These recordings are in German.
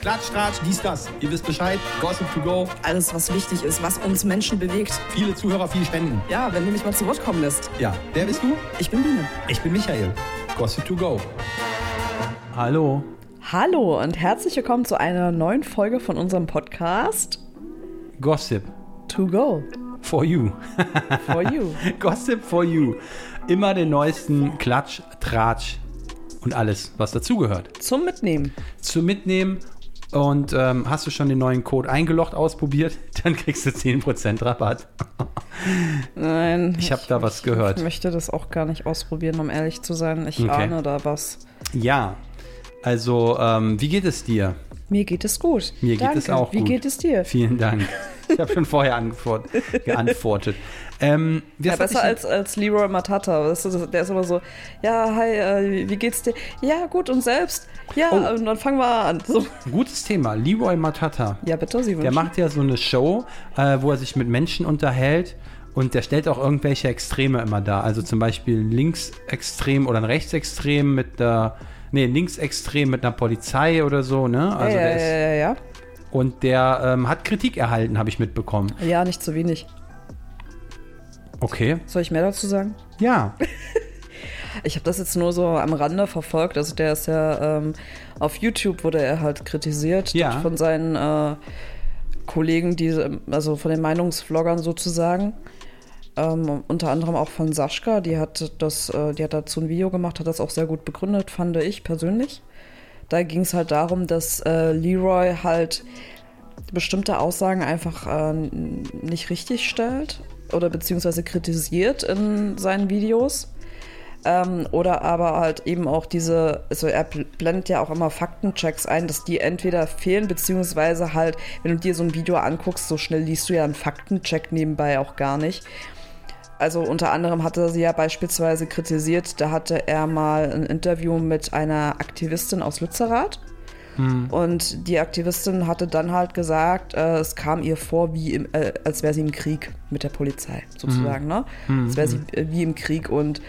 Klatsch, Tratsch, dies, das. Ihr wisst Bescheid. Gossip to go. Alles, was wichtig ist, was uns Menschen bewegt. Viele Zuhörer, viel Spenden. Ja, wenn du mich mal zu Wort kommen lässt. Ja, wer bist du? Ich bin Biene. Ich bin Michael. Gossip to go. Hallo. Hallo und herzlich willkommen zu einer neuen Folge von unserem Podcast Gossip To Go. for you. For you. Gossip for you. Immer den neuesten Klatsch, Tratsch und alles, was dazugehört. Zum Mitnehmen. Zu mitnehmen. Und ähm, hast du schon den neuen Code eingeloggt ausprobiert? Dann kriegst du 10% Rabatt. Nein. Ich hab da was gehört. Ich möchte das auch gar nicht ausprobieren, um ehrlich zu sein. Ich Okay. ahne da was. Ja. Also, ähm, wie geht es dir? Mir geht es gut. Mir geht Danke. es auch Wie gut. geht es dir? Vielen Dank. Ich habe schon vorher antwort, geantwortet. Ähm, Ja, besser als, als Leroy Matata. Ist, der ist immer so, ja, hi, äh, wie geht's dir? Ja, gut, und selbst? Ja, Oh. und dann fangen wir an. So. Gutes Thema. Leroy Matata. Ja, bitte, Sie Der wünschen. macht ja so eine Show, äh, wo er sich mit Menschen unterhält und der stellt auch irgendwelche Extreme immer dar. Also zum Beispiel ein Linksextrem oder ein Rechtsextrem mit einer, nee, Linksextrem mit einer Polizei oder so, ne? Also ja, der ja, ist, ja, ja, ja. und der ähm, hat Kritik erhalten, habe ich mitbekommen. Ja, nicht zu wenig. Okay. Soll ich mehr dazu sagen? Ja. Ich habe das jetzt nur so am Rande verfolgt. Also der ist ja ähm, auf YouTube wurde er halt kritisiert Ja. von seinen äh, Kollegen, die, also von den Meinungsvloggern sozusagen. Ähm, unter anderem auch von Sascha, die hat das, äh, die hat dazu ein Video gemacht, hat das auch sehr gut begründet, fand ich persönlich. Da ging es halt darum, dass äh, Leroy halt bestimmte Aussagen einfach äh, nicht richtig stellt oder beziehungsweise kritisiert in seinen Videos. Ähm, oder aber halt eben auch diese, also er bl- blendet ja auch immer Faktenchecks ein, dass die entweder fehlen, beziehungsweise halt, wenn du dir so ein Video anguckst, so schnell liest du ja einen Faktencheck nebenbei auch gar nicht. Also unter anderem hatte sie ja beispielsweise kritisiert, da hatte er mal ein Interview mit einer Aktivistin aus Lützerath. Und die Aktivistin hatte dann halt gesagt, äh, es kam ihr vor, wie im, äh, als wäre sie im Krieg mit der Polizei, sozusagen, ne? Als wäre sie äh, wie im Krieg. Und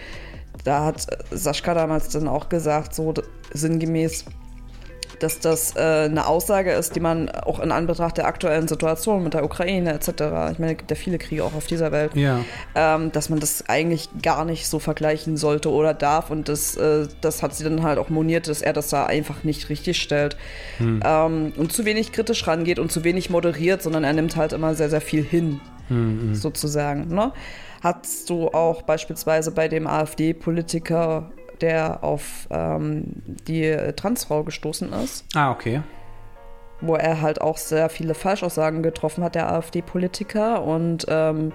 da hat Sascha damals dann auch gesagt, so sinngemäß, dass das äh, eine Aussage ist, die man auch in Anbetracht der aktuellen Situation mit der Ukraine etc., ich meine, es gibt ja viele Kriege auch auf dieser Welt, Ja. ähm, dass man das eigentlich gar nicht so vergleichen sollte oder darf. Und das, äh, das hat sie dann halt auch moniert, dass er das da einfach nicht richtig stellt ähm, und zu wenig kritisch rangeht und zu wenig moderiert, sondern er nimmt halt immer sehr, sehr viel hin, sozusagen. Ne? Hast du auch beispielsweise bei dem AfD-Politiker, der auf ähm, die Transfrau gestoßen ist, Ah, okay. wo er halt auch sehr viele Falschaussagen getroffen hat, der AfD-Politiker. Und ähm,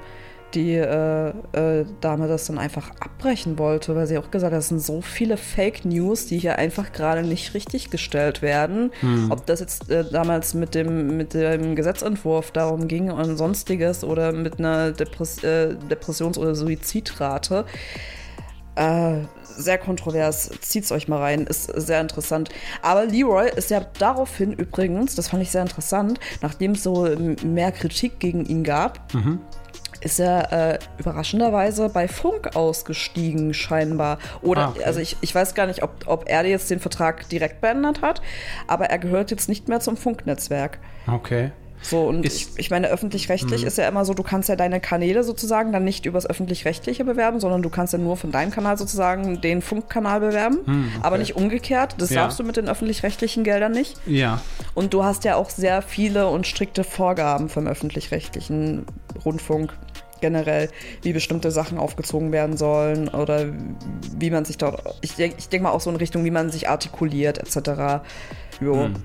die äh, äh, Dame das dann einfach abbrechen wollte, weil sie auch gesagt hat, es sind so viele Fake News, die hier einfach gerade nicht richtig gestellt werden. Ob das jetzt äh, damals mit dem, mit dem Gesetzentwurf darum ging und sonstiges oder mit einer Depress äh, Depressions- oder Suizidrate. Äh, sehr kontrovers. Zieht's euch mal rein, ist sehr interessant. Aber Leroy ist ja daraufhin übrigens, das fand ich sehr interessant, nachdem es so mehr Kritik gegen ihn gab, ist er äh, überraschenderweise bei Funk ausgestiegen, scheinbar. Oder, Ah, okay. also ich, ich weiß gar nicht, ob, ob er jetzt den Vertrag direkt beendet hat, aber er gehört jetzt nicht mehr zum Funknetzwerk. Okay. So, und ich, ich meine, öffentlich-rechtlich Mhm. ist ja immer so, du kannst ja deine Kanäle sozusagen dann nicht übers öffentlich-rechtliche bewerben, sondern du kannst ja nur von deinem Kanal sozusagen den Funkkanal bewerben, aber nicht umgekehrt. Das Hm, Ja. darfst du mit den öffentlich-rechtlichen Geldern nicht. Ja. Und du hast ja auch sehr viele und strikte Vorgaben vom öffentlich-rechtlichen Rundfunk generell, wie bestimmte Sachen aufgezogen werden sollen oder wie man sich dort, ich denke ich denk mal auch so in Richtung, wie man sich artikuliert etc. Jo. Hm.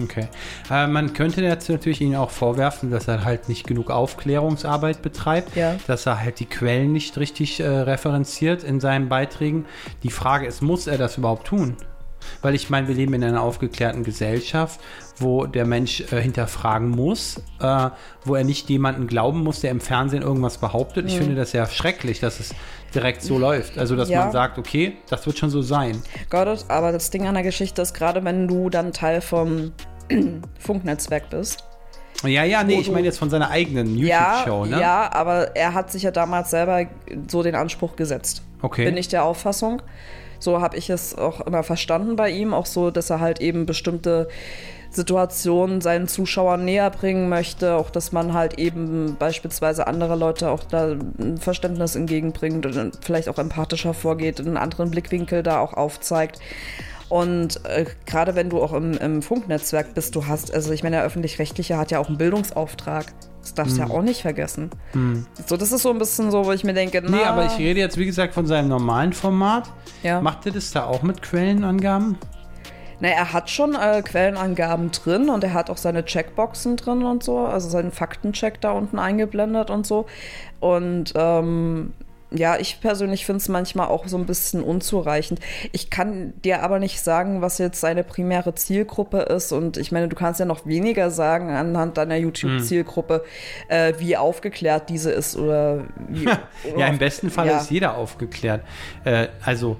Okay. Äh, man könnte jetzt natürlich ihn auch vorwerfen, dass er halt nicht genug Aufklärungsarbeit betreibt, Ja. dass er halt die Quellen nicht richtig äh, referenziert in seinen Beiträgen. Die Frage ist, muss er das überhaupt tun? Weil ich meine, wir leben in einer aufgeklärten Gesellschaft, wo der Mensch äh, hinterfragen muss, äh, wo er nicht jemanden glauben muss, der im Fernsehen irgendwas behauptet. Ich finde das ja schrecklich, dass es direkt so läuft. Also, dass Ja. man sagt, okay, das wird schon so sein. Got it. Aber das Ding an der Geschichte ist, gerade wenn du dann Teil vom Funknetzwerk bist. Ja, ja, nee, ich meine jetzt von seiner eigenen Ja, YouTube-Show, ne? ja, aber er hat sich ja damals selber so den Anspruch gesetzt. Okay. Bin ich der Auffassung. So habe ich es auch immer verstanden bei ihm, auch so, dass er halt eben bestimmte Situationen seinen Zuschauern näher bringen möchte, auch dass man halt eben beispielsweise andere Leute auch da ein Verständnis entgegenbringt und vielleicht auch empathischer vorgeht, einen anderen Blickwinkel da auch aufzeigt. Und äh, gerade wenn du auch im, im, Funknetzwerk bist, du hast, also ich meine, der öffentlich-rechtliche hat ja auch einen Bildungsauftrag. Das darfst du mm. ja auch nicht vergessen. Mm. So, das ist so ein bisschen so, wo ich mir denke, na, Nee, aber ich rede jetzt, wie gesagt, von seinem normalen Format. Ja. Macht ihr das da auch mit Quellenangaben? Na, er hat schon äh, Quellenangaben drin und er hat auch seine Checkboxen drin und so, also seinen Faktencheck da unten eingeblendet und so. Und ähm, ja, ich persönlich finde es manchmal auch so ein bisschen unzureichend. Ich kann dir aber nicht sagen, was jetzt seine primäre Zielgruppe ist. Und ich meine, du kannst ja noch weniger sagen anhand deiner YouTube-Zielgruppe, hm. äh, wie aufgeklärt diese ist oder wie. ja, im besten Fall ja. ist jeder aufgeklärt. Äh, also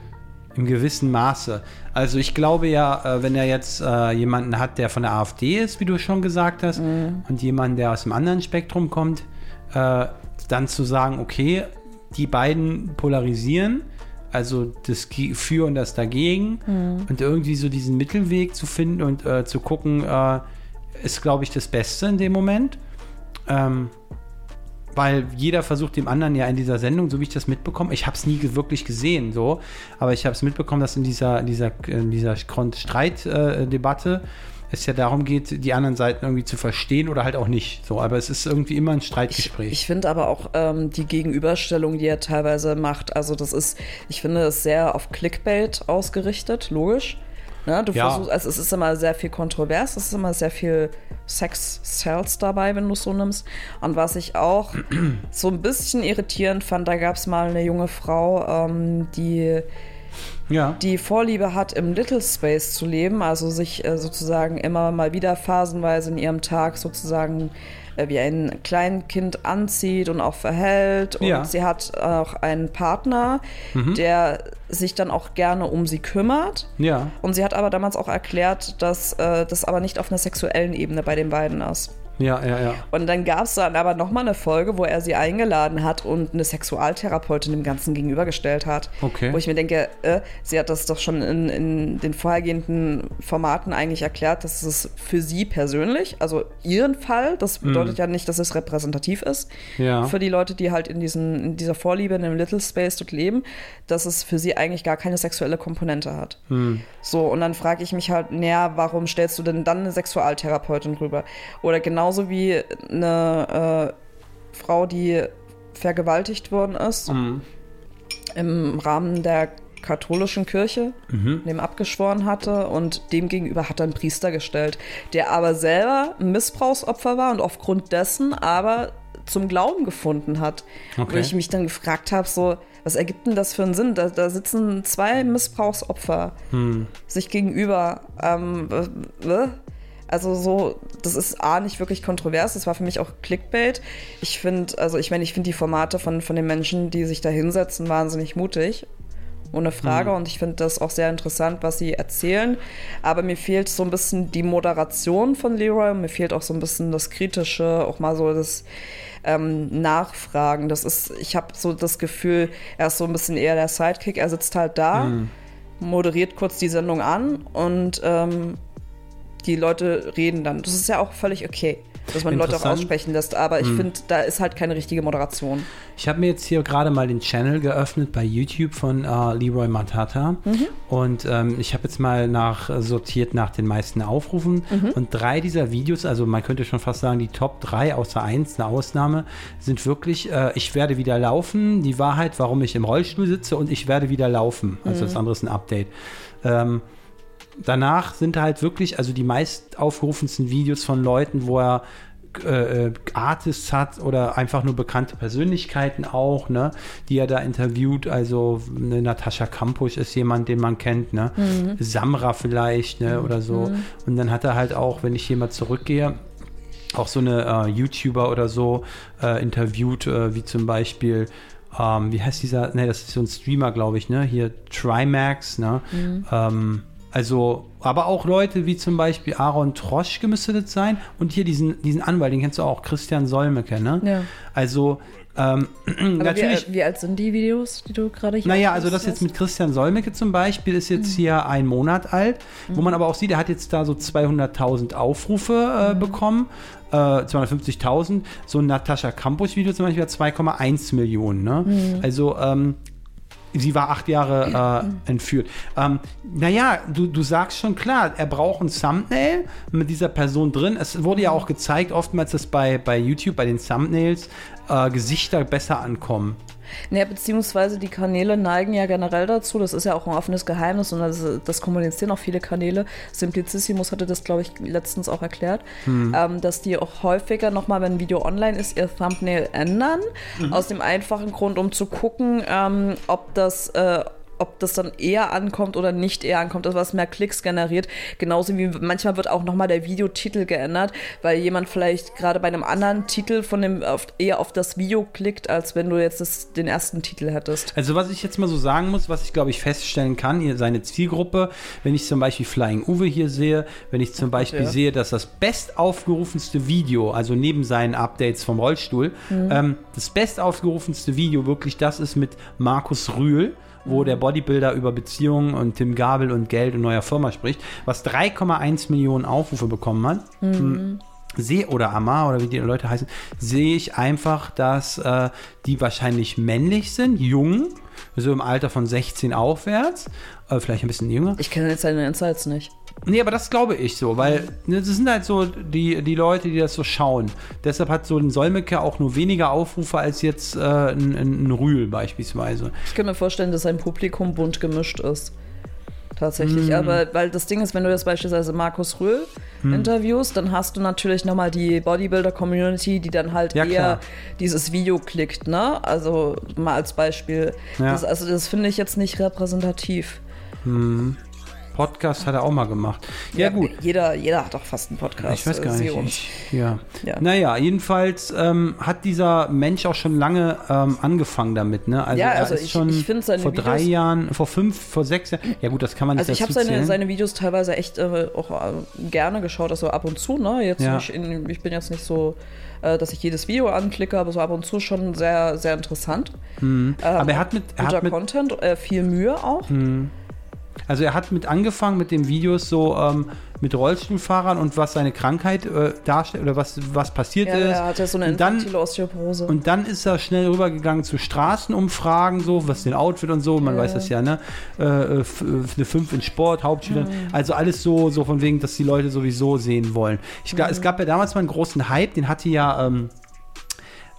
im gewissen Maße. Also ich glaube ja, äh, wenn er jetzt äh, jemanden hat, der von der AfD ist, wie du schon gesagt hast, mhm. und jemanden, der aus dem anderen Spektrum kommt, äh, dann zu sagen, okay, die beiden polarisieren, also das Für und das Dagegen, mhm. und irgendwie so diesen Mittelweg zu finden und äh, zu gucken, äh, ist, glaube ich, das Beste in dem Moment. Ähm, weil jeder versucht dem anderen ja in dieser Sendung, so wie ich das mitbekomme, ich habe es nie wirklich gesehen, so, aber ich habe es mitbekommen, dass in dieser, dieser, in dieser Streitdebatte äh, es ja darum geht, die anderen Seiten irgendwie zu verstehen oder halt auch nicht. So, aber es ist irgendwie immer ein Streitgespräch. Ich, ich finde aber auch ähm, die Gegenüberstellung, die er teilweise macht, also das ist, ich finde es sehr auf Clickbait ausgerichtet, logisch. Ne, du ja. versuchst, also es ist immer sehr viel kontrovers, es ist immer sehr viel Sex-Cells dabei, wenn du es so nimmst. Und was ich auch so ein bisschen irritierend fand, da gab es mal eine junge Frau, ähm, die ja. die Vorliebe hat, im Little Space zu leben, also sich äh, sozusagen immer mal wieder phasenweise in ihrem Tag sozusagen äh, wie ein Kleinkind anzieht und auch verhält. Und ja. sie hat auch einen Partner, mhm. der sich dann auch gerne um sie kümmert. Ja. Und sie hat aber damals auch erklärt, dass äh, das aber nicht auf einer sexuellen Ebene bei den beiden ist. Ja, ja, ja. Und dann gab es dann aber nochmal eine Folge, wo er sie eingeladen hat und eine Sexualtherapeutin dem Ganzen gegenübergestellt hat. Okay. Wo ich mir denke, äh, sie hat das doch schon in, in, den vorhergehenden Formaten eigentlich erklärt, dass es für sie persönlich, also ihren Fall, das mhm. bedeutet mm. ja nicht, dass es repräsentativ ist ja. für die Leute, die halt in, diesen, in dieser Vorliebe, in dem Little Space dort leben, dass es für sie eigentlich gar keine sexuelle Komponente hat. Mm. So, und dann frage ich mich halt, naja, warum stellst du denn dann eine Sexualtherapeutin rüber? Oder genauso wie eine äh, Frau, die vergewaltigt worden ist, mhm. im Rahmen der katholischen Kirche, mhm. dem abgeschworen hatte und dem gegenüber hat er einen Priester gestellt, der aber selber ein Missbrauchsopfer war und aufgrund dessen aber zum Glauben gefunden hat. Okay. Wo ich mich dann gefragt habe, so, was ergibt denn das für einen Sinn? Da, da sitzen zwei Missbrauchsopfer hm. sich gegenüber. Ähm, also so, das ist A nicht wirklich kontrovers, das war für mich auch Clickbait. Ich finde, also ich meine, ich finde die Formate von, von den Menschen, die sich da hinsetzen, wahnsinnig mutig. Ohne Frage. Mhm. Und ich finde das auch sehr interessant, was sie erzählen. Aber mir fehlt so ein bisschen die Moderation von Leroy. Mir fehlt auch so ein bisschen das Kritische, auch mal so das ähm, Nachfragen. Das ist, ich habe so das Gefühl, er ist so ein bisschen eher der Sidekick. Er sitzt halt da, mhm. moderiert kurz die Sendung an und ähm, die Leute reden dann. Das ist ja auch völlig okay dass man Leute auch aussprechen lässt. Aber ich hm. finde, da ist halt keine richtige Moderation. Ich habe mir jetzt hier gerade mal den Channel geöffnet bei YouTube von äh, Leroy Matata. Mhm. Und ähm, ich habe jetzt mal nach äh, sortiert nach den meisten Aufrufen. Mhm. Und drei dieser Videos, also man könnte schon fast sagen, die Top 3 außer eins, eine Ausnahme, sind wirklich, äh, ich werde wieder laufen, die Wahrheit, warum ich im Rollstuhl sitze und ich werde wieder laufen. Also mhm. das andere ist ein Update. Ähm, danach sind halt wirklich, also die meist aufgerufensten Videos von Leuten, wo er äh, äh, Artists hat oder einfach nur bekannte Persönlichkeiten auch, ne, die er da interviewt. Also ne, Natascha Kampusch ist jemand, den man kennt, ne? Mhm. Samra vielleicht, ne, oder so. Mhm. Und dann hat er halt auch, wenn ich hier mal zurückgehe, auch so eine äh, YouTuber oder so äh, interviewt, äh, wie zum Beispiel ähm, wie heißt dieser, ne, das ist so ein Streamer, glaube ich, ne? Hier Trimax, ne? Mhm. Ähm, Also, aber auch Leute wie zum Beispiel Aaron Troschke müsste das sein. Und hier diesen, diesen Anwalt, den kennst du auch, Christian Solmecke, ne? Ja. Also, ähm, Aber natürlich. Wie, wie alt sind die Videos, die du gerade hier Naja, also das jetzt mit Christian Solmecke zum Beispiel ist jetzt hier ein Monat alt, wo man aber auch sieht, er hat jetzt da so 200.000 Aufrufe äh, bekommen, äh, 250.000. So ein Natascha Campus-Video zum Beispiel hat 2,1 Millionen. Ne? Also ähm, sie war acht Jahre äh, entführt. Ähm, naja, du, du sagst schon klar, er braucht ein Thumbnail mit dieser Person drin. Es wurde ja auch gezeigt, oftmals, dass bei, bei YouTube, bei den Thumbnails, äh, Gesichter besser ankommen. Ja, beziehungsweise die Kanäle neigen ja generell dazu, das ist ja auch ein offenes Geheimnis und das, das kommunizieren auch viele Kanäle. Simplicissimus hatte das, glaube ich, letztens auch erklärt, ähm, dass die auch häufiger nochmal, wenn ein Video online ist, ihr Thumbnail ändern. Aus dem einfachen Grund, um zu gucken, ähm, ob das. Äh, ob das dann eher ankommt oder nicht eher ankommt, das was mehr Klicks generiert. Genauso wie manchmal wird auch nochmal der Videotitel geändert, weil jemand vielleicht gerade bei einem anderen Titel von dem eher auf das Video klickt, als wenn du jetzt das, den ersten Titel hättest. Also was ich jetzt mal so sagen muss, was ich glaube ich feststellen kann, hier seine Zielgruppe, wenn ich zum Beispiel Flying Uwe hier sehe, wenn ich zum Beispiel ja. sehe, dass das bestaufgerufenste Video, also neben seinen Updates vom Rollstuhl, ähm, das bestaufgerufenste Video wirklich das ist mit Markus Rühl, wo der Bodybuilder über Beziehungen und Tim Gabel und Geld und neuer Firma spricht, was 3,1 Millionen Aufrufe bekommen hat. Hm, sehe oder Amar oder wie die Leute heißen, sehe ich einfach, dass äh, die wahrscheinlich männlich sind, jung, so im Alter von 16 aufwärts, äh, vielleicht ein bisschen jünger. Ich kenne jetzt seine Insights nicht. Nee, aber das glaube ich so, weil ne, das sind halt so die, die Leute, die das so schauen. Deshalb hat so ein Solmecke auch nur weniger Aufrufe als jetzt äh, ein, ein, ein Rühl beispielsweise. Ich kann mir vorstellen, dass sein Publikum bunt gemischt ist. Tatsächlich. Mhm. Aber weil das Ding ist, wenn du jetzt beispielsweise Markus Röhl Mhm. interviewst, dann hast du natürlich nochmal die Bodybuilder-Community, die dann halt Ja, eher klar. dieses Video klickt, ne? Also mal als Beispiel. Ja. Das, also das finde ich jetzt nicht repräsentativ. Podcast hat er auch mal gemacht. Ja, gut. Jeder, jeder hat doch fast einen Podcast. Ich weiß äh, gar sieh nicht. Ich, ja. Ja. Naja, jedenfalls ähm, hat dieser Mensch auch schon lange ähm, angefangen damit. Ne? Also, Ja, er also ist ich- schon ich vor drei Videos- Jahren, vor fünf, vor sechs Jahren. Ja gut, das kann man nicht Also ich habe seine, seine Videos teilweise echt äh, auch äh, gerne geschaut, also ab und zu, ne? Jetzt Ja. in, ich bin jetzt nicht so, äh, dass ich jedes Video anklicke, aber so ab und zu schon sehr, sehr interessant. Ähm, Aber er hat mit, er guter hat mit Content, äh, viel Mühe auch. Also er hat mit angefangen mit den Videos so ähm, mit Rollstuhlfahrern und was seine Krankheit äh, darstellt oder was, was passiert Ja, ist. er hatte so eine und dann, Osteoporose. und dann ist er schnell rübergegangen zu Straßenumfragen, so was den Outfit und so, man weiß das ja, ne? Äh, äh, äh, eine 5 in Sport, Hauptschüler, Mhm. also alles so, so von wegen, dass die Leute sowieso sehen wollen. Ich, Mhm. Es gab ja damals mal einen großen Hype, den hatte ja. Ähm,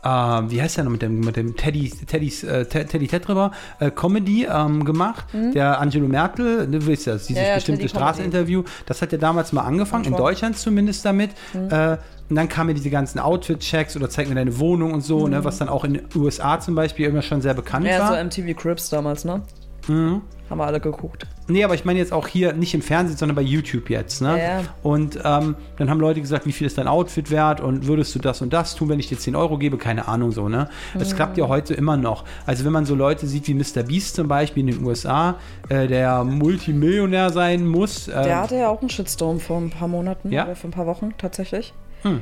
äh, wie heißt der noch mit dem, mit dem Teddy, Teddys, äh, Te- Teddy Tetriber, äh, Comedy ähm, gemacht. Der Angelo Merkel, du weißt das, dieses Mhm. Ja, ja, bestimmte. Straßeninterview, das hat ja damals mal angefangen, in. Deutschland zumindest damit. Mhm. Äh, und dann kamen ja diese ganzen Outfit-Checks oder zeig mir deine Wohnung und so, ne, was dann auch in den USA zum Beispiel immer schon sehr bekannt Mhm. ja, so war. MTV Crips damals, ne? Mhm. Haben wir alle geguckt. Nee, aber ich meine jetzt auch hier nicht im Fernsehen, sondern bei YouTube jetzt. Ne? Ja, ja. Und ähm, dann haben Leute gesagt, wie viel ist dein Outfit wert und würdest du das und das tun, wenn ich dir 10 Euro gebe? Keine Ahnung so. Ne? Es klappt ja heute immer noch. Also wenn man so Leute sieht wie Mr. Beast zum Beispiel in den USA, äh, der Multimillionär sein muss. Der ähm, hatte ja auch einen Shitstorm vor ein paar Monaten Ja? oder vor ein paar Wochen tatsächlich. Hm.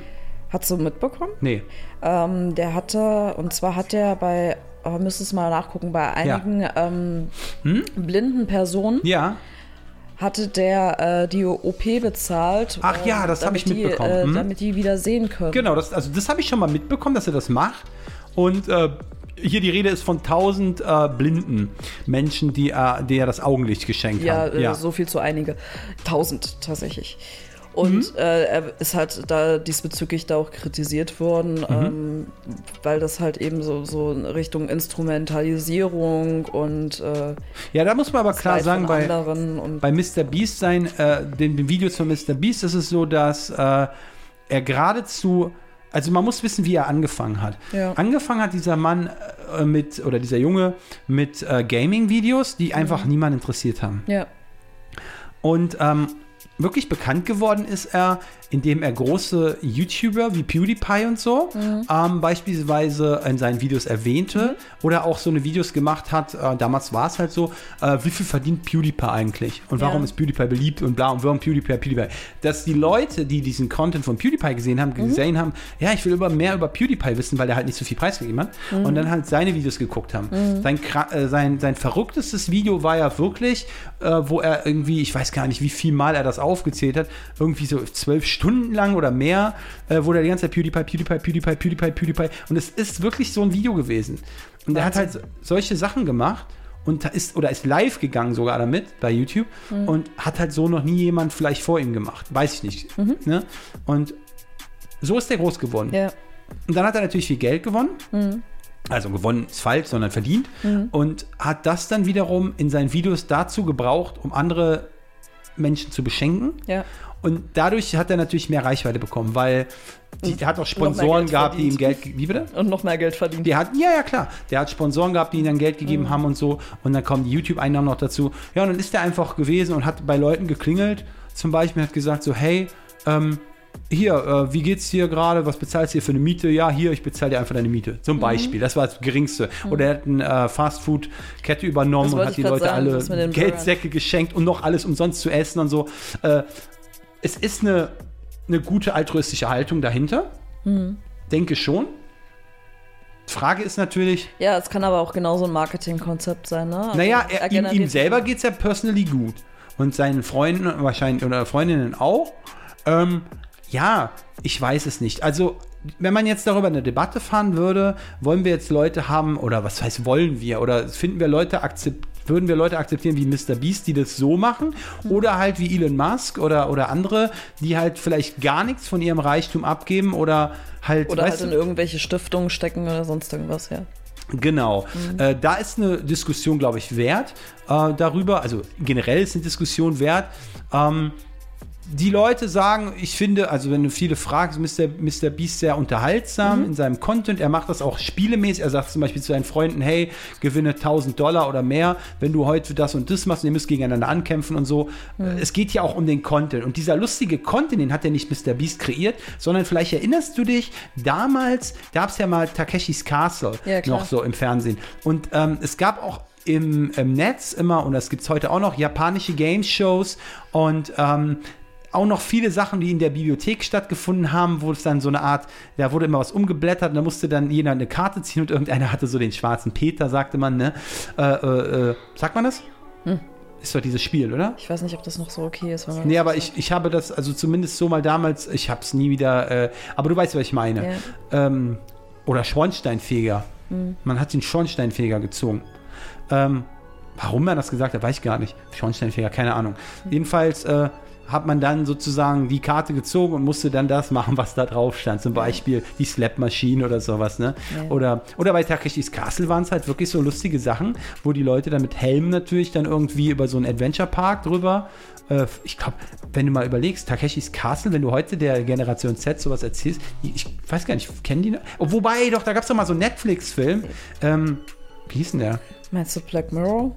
Hast du mitbekommen? Nee. Ähm, der hatte, und zwar hat der bei, oh, müsstest mal nachgucken, bei einigen ähm, blinden Personen Ja. hatte der äh, die OP bezahlt. Ach ja, ähm, das hab ich damit die, mitbekommen. Äh, Hm. Damit die wieder sehen können. Genau, das, also das habe ich schon mal mitbekommen, dass er das macht. Und äh, hier die Rede ist von 1000 äh, blinden Menschen, die, äh, die er das Augenlicht geschenkt Ja, haben. äh, so viel zu einige. Tausend tatsächlich. Und Mhm. äh, er ist halt da diesbezüglich da auch kritisiert worden, Mhm. ähm, weil das halt eben so, so in Richtung Instrumentalisierung und äh, Ja, da muss man aber klar sagen, bei, bei Mr. Beast sein, äh, den, den Videos von Mr. Beast ist es so, dass äh, er geradezu, also man muss wissen, wie er angefangen hat. Ja. Angefangen hat dieser Mann äh, mit, oder dieser Junge mit äh, Gaming-Videos, die einfach niemand interessiert haben. ja. Und ähm, wirklich bekannt geworden ist er, indem er große YouTuber wie PewDiePie und so ähm, beispielsweise in seinen Videos erwähnte oder auch so eine Videos gemacht hat. Äh, damals war es halt so, äh, wie viel verdient PewDiePie eigentlich und warum Ja. ist PewDiePie beliebt und bla und warum PewDiePie, PewDiePie. Dass die Leute, die diesen Content von PewDiePie gesehen haben, gesehen haben, ja, ich will über mehr über PewDiePie wissen, weil der halt nicht so viel preisgegeben hat und dann halt seine Videos geguckt haben. Sein, kra- äh, sein, sein verrücktestes Video war ja wirklich, äh, wo er irgendwie, ich weiß gar nicht, wie viel Mal er das aufgezählt hat, irgendwie so zwölf Stunden lang oder mehr, äh, wo der die ganze Zeit PewDiePie, PewDiePie, PewDiePie, PewDiePie, PewDiePie und es ist wirklich so ein Video gewesen. Und er hat halt so- solche Sachen gemacht und ist oder ist live gegangen sogar damit bei YouTube und hat halt so noch nie jemand vielleicht vor ihm gemacht. Weiß ich nicht. Ne? Und so ist der groß geworden. Ja. Und dann hat er natürlich viel Geld gewonnen. Also gewonnen ist falsch, sondern verdient. Und hat das dann wiederum in seinen Videos dazu gebraucht, um andere Menschen zu beschenken. Ja. Und dadurch hat er natürlich mehr Reichweite bekommen, weil die, der hat auch Sponsoren gehabt, die ihm verdient. Geld. ge- Wie bitte? Und noch mehr Geld verdient. Der hat, ja, ja, klar. Der hat Sponsoren gehabt, die ihm dann Geld gegeben Mhm. haben und so. Und dann kommen die YouTube-Einnahmen noch dazu. Ja, und dann ist der einfach gewesen und hat bei Leuten geklingelt. Zum Beispiel hat gesagt so, hey, ähm, hier, äh, wie geht's dir gerade? Was bezahlst du hier für eine Miete? Ja, hier, ich bezahle dir einfach deine Miete. Mhm. Zum Beispiel. Das war das Geringste. Oder er hat eine äh, Fastfood-Kette übernommen und hat die Leute sagen, alle Geldsäcke geschenkt und noch alles umsonst zu essen und so. Äh, es ist eine, eine gute altruistische Haltung dahinter. Mhm. Denke schon. Frage ist natürlich, Ja, es kann aber auch genauso ein Marketingkonzept sein, ne? Also naja, er, ihm, ihm selber geht es ja personally gut. Und seinen Freunden wahrscheinlich oder Freundinnen auch. Ähm, ja, ich weiß es nicht. Also, wenn man jetzt darüber eine Debatte fahren würde, wollen wir jetzt Leute haben, oder was heißt wollen wir, oder finden wir Leute akzept, würden wir Leute akzeptieren wie Mr. Beast, die das so machen, oder halt wie Elon Musk oder, oder andere, die halt vielleicht gar nichts von ihrem Reichtum abgeben oder halt, Oder halt in irgendwelche Stiftungen stecken oder sonst irgendwas, ja. Genau. Äh, da ist eine Diskussion, glaube ich, wert äh, darüber. Also generell ist eine Diskussion wert. Ähm, die Leute sagen, ich finde, also wenn du viele fragst, Mr. Mr. Beast sehr unterhaltsam in seinem Content. Er macht das auch spielemäßig. Er sagt zum Beispiel zu seinen Freunden, hey, gewinne 1000 Dollar oder mehr, wenn du heute das und das machst und ihr müsst gegeneinander ankämpfen und so. Äh, Es geht ja auch um den Content. Und dieser lustige Content, den hat ja nicht Mr. Beast kreiert, sondern vielleicht erinnerst du dich, damals gab es ja mal Takeshis Castle Ja, noch so im Fernsehen. Und ähm, es gab auch im, im Netz immer, und das gibt es heute auch noch, japanische Game-Shows und ähm, auch noch viele Sachen, die in der Bibliothek stattgefunden haben, wo es dann so eine Art, da wurde immer was umgeblättert und da musste dann jeder eine Karte ziehen und irgendeiner hatte so den schwarzen Peter, sagte man, ne? Äh, äh, äh, sagt man das? Hm. Ist doch dieses Spiel, oder? Ich weiß nicht, ob das noch so okay ist. Wenn Nee, aber so ich, ich habe das, also zumindest so mal damals, ich habe es nie wieder, äh, aber du weißt, was ich meine. Ähm, oder Schornsteinfeger. Hm. Man hat den Schornsteinfeger gezogen. Ähm, warum man das gesagt hat, weiß ich gar nicht. Schornsteinfeger, keine Ahnung. Hm. Jedenfalls äh, hat man dann sozusagen die Karte gezogen und musste dann das machen, was da drauf stand. Zum Beispiel die Slap-Maschine oder sowas, ne? Ja. Oder, oder bei Takeshis Castle waren es halt wirklich so lustige Sachen, wo die Leute dann mit Helmen natürlich dann irgendwie über so einen Adventure-Park drüber. Äh, ich glaube, wenn du mal überlegst, Takeshis Castle, wenn du heute der Generation Z sowas erzählst, ich, weiß gar nicht, kennen die noch? Oh, wobei, doch, da gab es doch mal so einen Netflix-Film. Ähm, wie hieß denn der? Meinst du Black Mirror?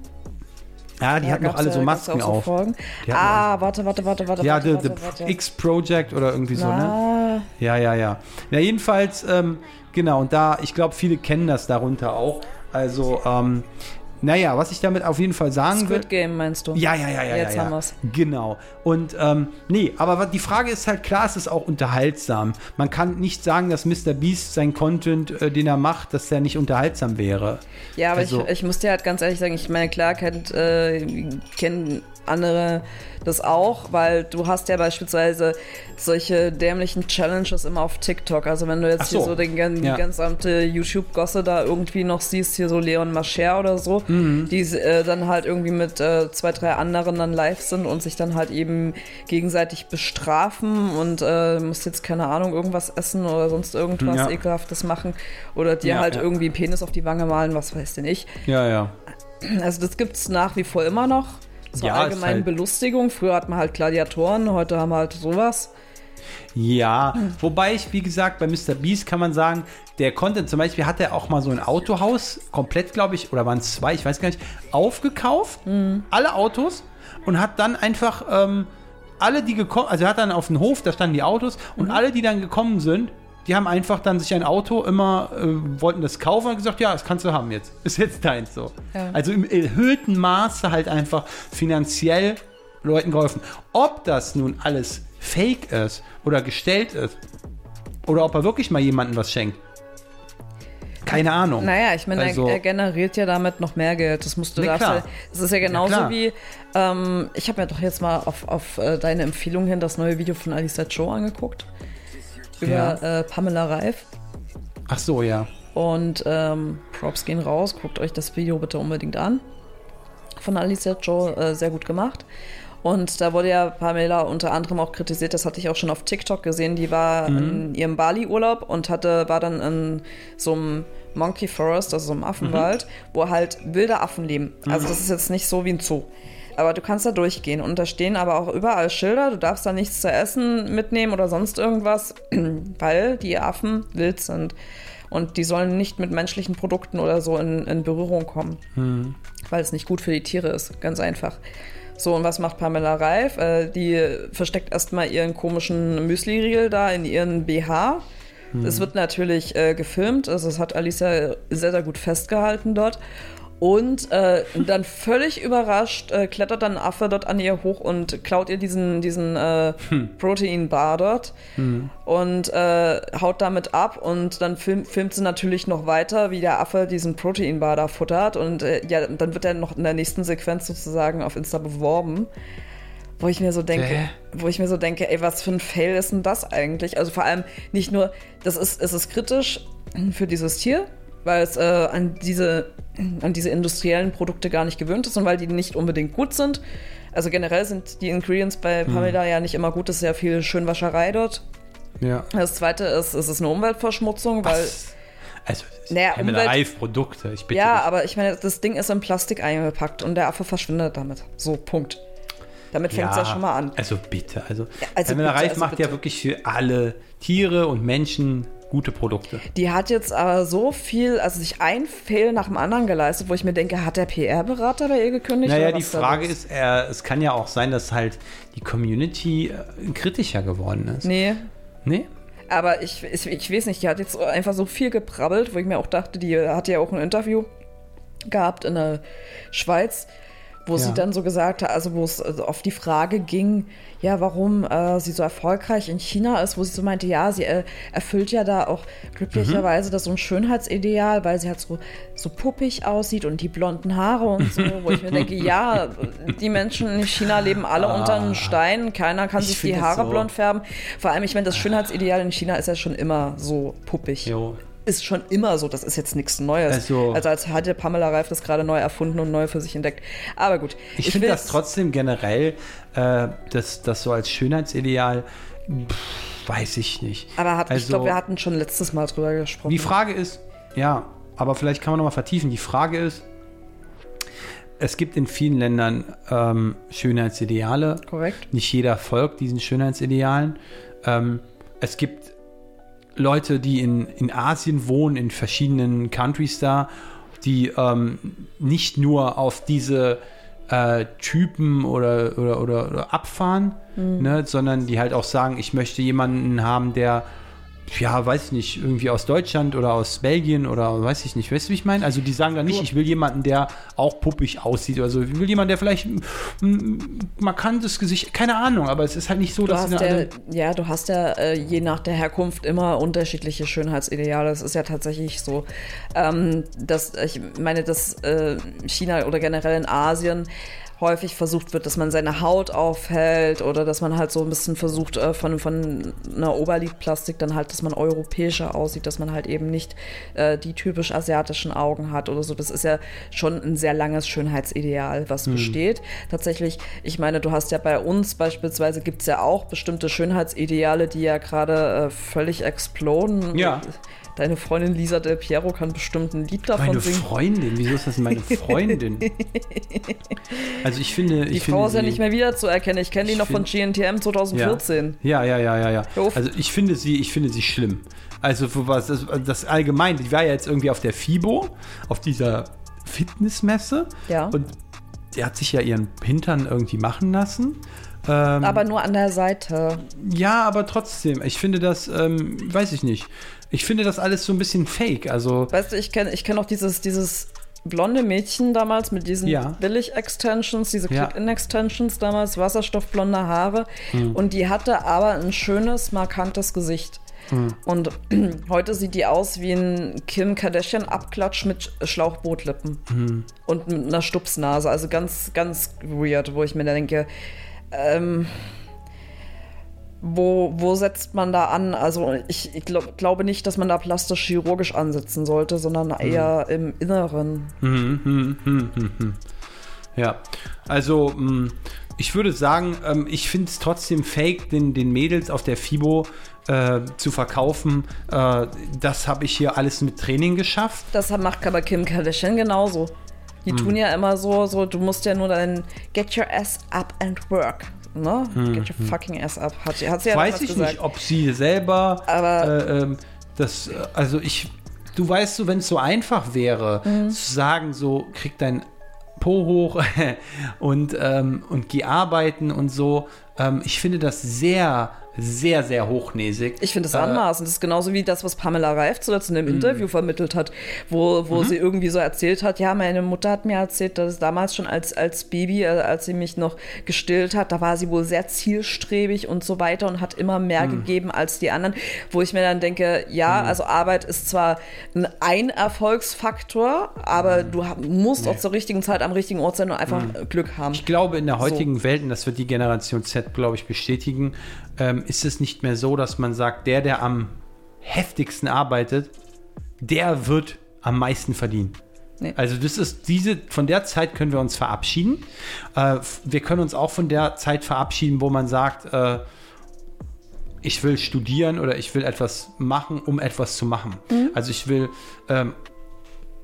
Ja, die Ja, hatten noch gab's alle so Masken auch so auf. Hatten Ah, warte, warte, warte, warte. Ja, warte, The, warte, the warte. X-Project oder irgendwie so, ne? Na, Ja, ja, ja. Ja, jedenfalls, ähm, genau, und da, ich glaube, viele kennen das darunter auch. Also, ähm, naja, was ich damit auf jeden Fall sagen will. Squid Game meinst du? Ja, ja, ja, ja. Jetzt ja, ja. haben wir's. Genau. Und ähm, nee, aber die Frage ist halt, klar, es ist auch unterhaltsam. Man kann nicht sagen, dass Mr. Beast sein Content, äh, den er macht, dass der nicht unterhaltsam wäre. Ja, aber Also- ich, ich muss dir halt ganz ehrlich sagen, ich meine, klar kennt, äh, kennen andere das auch, weil du hast ja beispielsweise solche dämlichen Challenges immer auf TikTok. Also wenn du jetzt so. hier so den, gan- Ja. die gesamte YouTube-Gosse da irgendwie noch siehst, hier so Leon Mascher oder so, Mhm. die äh, dann halt irgendwie mit äh, zwei, drei anderen dann live sind und sich dann halt eben gegenseitig bestrafen und äh, musst jetzt keine Ahnung irgendwas essen oder sonst irgendwas Ja. ekelhaftes machen oder dir Ja, halt ja. irgendwie Penis auf die Wange malen, was weiß denn ich. Ja, ja. Also das gibt es nach wie vor immer noch. Zur Ja, allgemeinen halt- Belustigung. Früher hat man halt Gladiatoren, heute haben wir halt sowas. Ja, wobei ich, wie gesagt, bei Mr. Beast kann man sagen, der Content, zum Beispiel hat er auch mal so ein Autohaus, komplett, glaube ich, oder waren es zwei, ich weiß gar nicht, aufgekauft, alle Autos und hat dann einfach ähm, alle, die gekommen, also er hat dann auf den Hof, da standen die Autos und Mhm. alle, die dann gekommen sind, die haben einfach dann sich ein Auto immer, äh, wollten das kaufen und gesagt, ja, das kannst du haben jetzt. Ist jetzt deins so. Ja. Also im erhöhten Maße halt einfach finanziell Leuten geholfen. Ob das nun alles fake ist oder gestellt ist oder ob er wirklich mal jemandem was schenkt. Keine Ahnung. Naja, ich meine, Also- er, er generiert ja damit noch mehr Geld. Das musst du klar. ja, Das ist ja genauso klar. wie, ähm, ich habe mir doch jetzt mal auf, auf äh, deine Empfehlung hin das neue Video von Alisa Joe angeguckt. Über Ja. äh, Pamela Reif. Ach so, ja. Und ähm, Props gehen raus. Guckt euch das Video bitte unbedingt an. Von Alicia Joe äh, sehr gut gemacht. Und da wurde ja Pamela unter anderem auch kritisiert, das hatte ich auch schon auf TikTok gesehen, die war in ihrem Bali-Urlaub und hatte, war dann in so einem Monkey Forest, also so einem Affenwald, wo halt wilde Affen leben. Also das ist jetzt nicht so wie ein Zoo. Aber du kannst da durchgehen und da stehen aber auch überall Schilder, du darfst da nichts zu essen mitnehmen oder sonst irgendwas, weil die Affen wild sind. Und die sollen nicht mit menschlichen Produkten oder so in, in Berührung kommen. Weil es nicht gut für die Tiere ist, ganz einfach. So, und was macht Pamela Reif? Äh, die versteckt erstmal ihren komischen Müsli-Riegel da in ihren BH. Es wird natürlich äh, gefilmt, also das hat Alicia sehr, sehr gut festgehalten dort. Und äh, dann völlig überrascht äh, klettert dann ein Affe dort an ihr hoch und klaut ihr diesen, diesen äh, Protein-Bar dort und äh, haut damit ab. Und dann film, filmt sie natürlich noch weiter, wie der Affe diesen Protein-Bar da futtert. Und äh, ja, dann wird er noch in der nächsten Sequenz sozusagen auf Insta beworben. Wo ich mir so denke, Hä? wo ich mir so denke, ey, was für ein Fail ist denn das eigentlich? Also vor allem nicht nur, das ist, es ist kritisch für dieses Tier, weil es äh, an diese, an diese industriellen Produkte gar nicht gewöhnt ist und weil die nicht unbedingt gut sind. Also generell sind die Ingredients bei Pamela ja nicht immer gut, es ist ja viel Schönwascherei dort. Ja. Das zweite ist, es ist eine Umweltverschmutzung, weil. Was? Also, Naja, Pamela Reif Produkte, ich bitte Ja, dich. aber ich meine, das Ding ist in Plastik eingepackt und der Affe verschwindet damit. So, Punkt. Damit fängt es ja. schon mal an. Also bitte, also, also Pamela bitte, Reif also macht ja bitte. wirklich für alle Tiere und Menschen gute Produkte. Die hat jetzt aber so viel, also sich ein Fail nach dem anderen geleistet, wo ich mir denke, hat der PR-Berater bei ihr gekündigt? Naja, oder die Frage los? ist, äh, es kann ja auch sein, dass halt die Community äh, kritischer geworden ist. Nee, Nee? aber ich, ich, ich weiß nicht, die hat jetzt einfach so viel geprabbelt, wo ich mir auch dachte, die hat ja auch ein Interview gehabt in der Schweiz, wo sie Ja. dann so gesagt hat, also wo es also auf die Frage ging, ja, warum äh, sie so erfolgreich in China ist, wo sie so meinte, ja, sie äh, erfüllt ja da auch glücklicherweise das so ein Schönheitsideal, weil sie halt so, so puppig aussieht und die blonden Haare und so, wo ich mir denke, ja, die Menschen in China leben alle unter einem Stein, keiner kann Ah. Ich sich die Haare so- blond färben. Vor allem, ich meine, das Schönheitsideal in China ist ja schon immer so puppig Jo. Ist schon immer so, das ist jetzt nichts Neues. Also- Also, als hätte Pamela Reif das gerade neu erfunden und neu für sich entdeckt. Aber gut. Ich, finde will das trotzdem generell, äh, das, das so als Schönheitsideal, pff, weiß ich nicht. Aber hat, ich Also- glaube, wir hatten schon letztes Mal drüber gesprochen. Die Frage ist, ja, aber vielleicht kann man nochmal vertiefen. Die Frage ist, es gibt in vielen Ländern ähm, Schönheitsideale. Korrekt. Nicht jeder folgt diesen Schönheitsidealen. Ähm, es gibt Leute, die in, in Asien wohnen, in verschiedenen Countries da, die ähm, nicht nur auf diese äh, Typen oder, oder, oder, oder abfahren, ne, sondern die halt auch sagen, ich möchte jemanden haben, der ja, weiß nicht, irgendwie aus Deutschland oder aus Belgien oder weiß ich nicht, weißt du, wie ich meine? Also die sagen dann nicht, ich will jemanden, der auch puppig aussieht oder so. Ich will jemanden, der vielleicht ein markantes Gesicht, keine Ahnung, aber es ist halt nicht so, Du dass hast ja, ja, du hast ja äh, je nach der Herkunft immer unterschiedliche Schönheitsideale. Es ist ja tatsächlich so, ähm, dass ich meine, dass äh, China oder generell in Asien häufig versucht wird, dass man seine Haut aufhält oder dass man halt so ein bisschen versucht, äh, von, von einer Oberlidplastik dann halt, dass man europäischer aussieht, dass man halt eben nicht äh, die typisch asiatischen Augen hat oder so. Das ist ja schon ein sehr langes Schönheitsideal, was besteht. Tatsächlich, ich meine, du hast ja bei uns beispielsweise gibt es ja auch bestimmte Schönheitsideale, die ja gerade äh, völlig exploden. Ja. Deine Freundin Lisa Del Piero kann bestimmt ein Lied davon meine singen. Freundin, wieso ist das meine Freundin? also ich finde, Die ich Frau finde ist ja nicht mehr wiederzuerkennen. Ich kenne die noch von find- GNTM 2014. Ja, ja, ja, ja, ja. Auf. Also ich finde sie, ich finde sie schlimm. Also was das, das allgemein, die war ja jetzt irgendwie auf der FIBO, auf dieser Fitnessmesse Ja. und die hat sich ja ihren Hintern irgendwie machen lassen Ähm, Aber nur an der Seite. ja, aber trotzdem, ich finde das, ähm, weiß ich nicht. Ich finde das alles so ein bisschen fake. Also, Weißt du, ich kenne ich kenn auch dieses, dieses blonde Mädchen damals mit diesen Ja. Billig-Extensions, diese. Click-In-Extensions damals, wasserstoffblonde Haare. Hm. Und die hatte aber ein schönes, markantes Gesicht. Hm. Und heute sieht die aus wie ein Kim Kardashian-Abklatsch mit Schlauchbootlippen. Hm. Und mit einer Stupsnase. Also ganz, ganz weird, wo ich mir da denke, ähm, wo, wo setzt man da an? Also ich, ich glaub, glaube nicht, dass man da plastisch-chirurgisch ansetzen sollte, sondern eher im Inneren. hm, hm, hm, hm, hm. ja, also mh, ich würde sagen, ähm, ich finde es trotzdem fake, den, den Mädels auf der FIBO äh, zu verkaufen. Äh, das habe ich hier alles mit Training geschafft. Das macht aber Kim Kardashian genauso. Die tun ja immer so, so, du musst ja nur dein Get your ass up and work. Ne? Get your fucking ass up. Hat, hat sie ja Weiß ich gesagt. nicht, ob sie selber Aber- äh, ähm, das, äh, also ich, du weißt so, wenn es so einfach wäre, Mhm. zu sagen, so, krieg dein Po hoch und, ähm, und geh arbeiten und so. Ähm, ich finde das sehr, sehr, sehr hochnäsig. Ich finde es Äh, anmaßend. Das ist genauso wie das, was Pamela Reif zuletzt in dem Interview vermittelt hat, wo, wo sie irgendwie so erzählt hat, ja, meine Mutter hat mir erzählt, dass damals schon als, als Baby, äh, als sie mich noch gestillt hat, da war sie wohl sehr zielstrebig und so weiter und hat immer mehr gegeben als die anderen, wo ich mir dann denke, ja, also Arbeit ist zwar ein, Erfolgsfaktor, aber du musst auch zur richtigen Zeit am richtigen Ort sein und einfach Glück haben. Ich glaube, in der heutigen Welt, und das wird die Generation Z, glaube ich, bestätigen, ähm, ist es nicht mehr so, dass man sagt, der, der am heftigsten arbeitet, der wird am meisten verdienen. Nee. Also das ist diese, von der Zeit können wir uns verabschieden. Äh, wir können uns auch von der Zeit verabschieden, wo man sagt, äh, ich will studieren oder ich will etwas machen, um etwas zu machen. Also ich will ähm,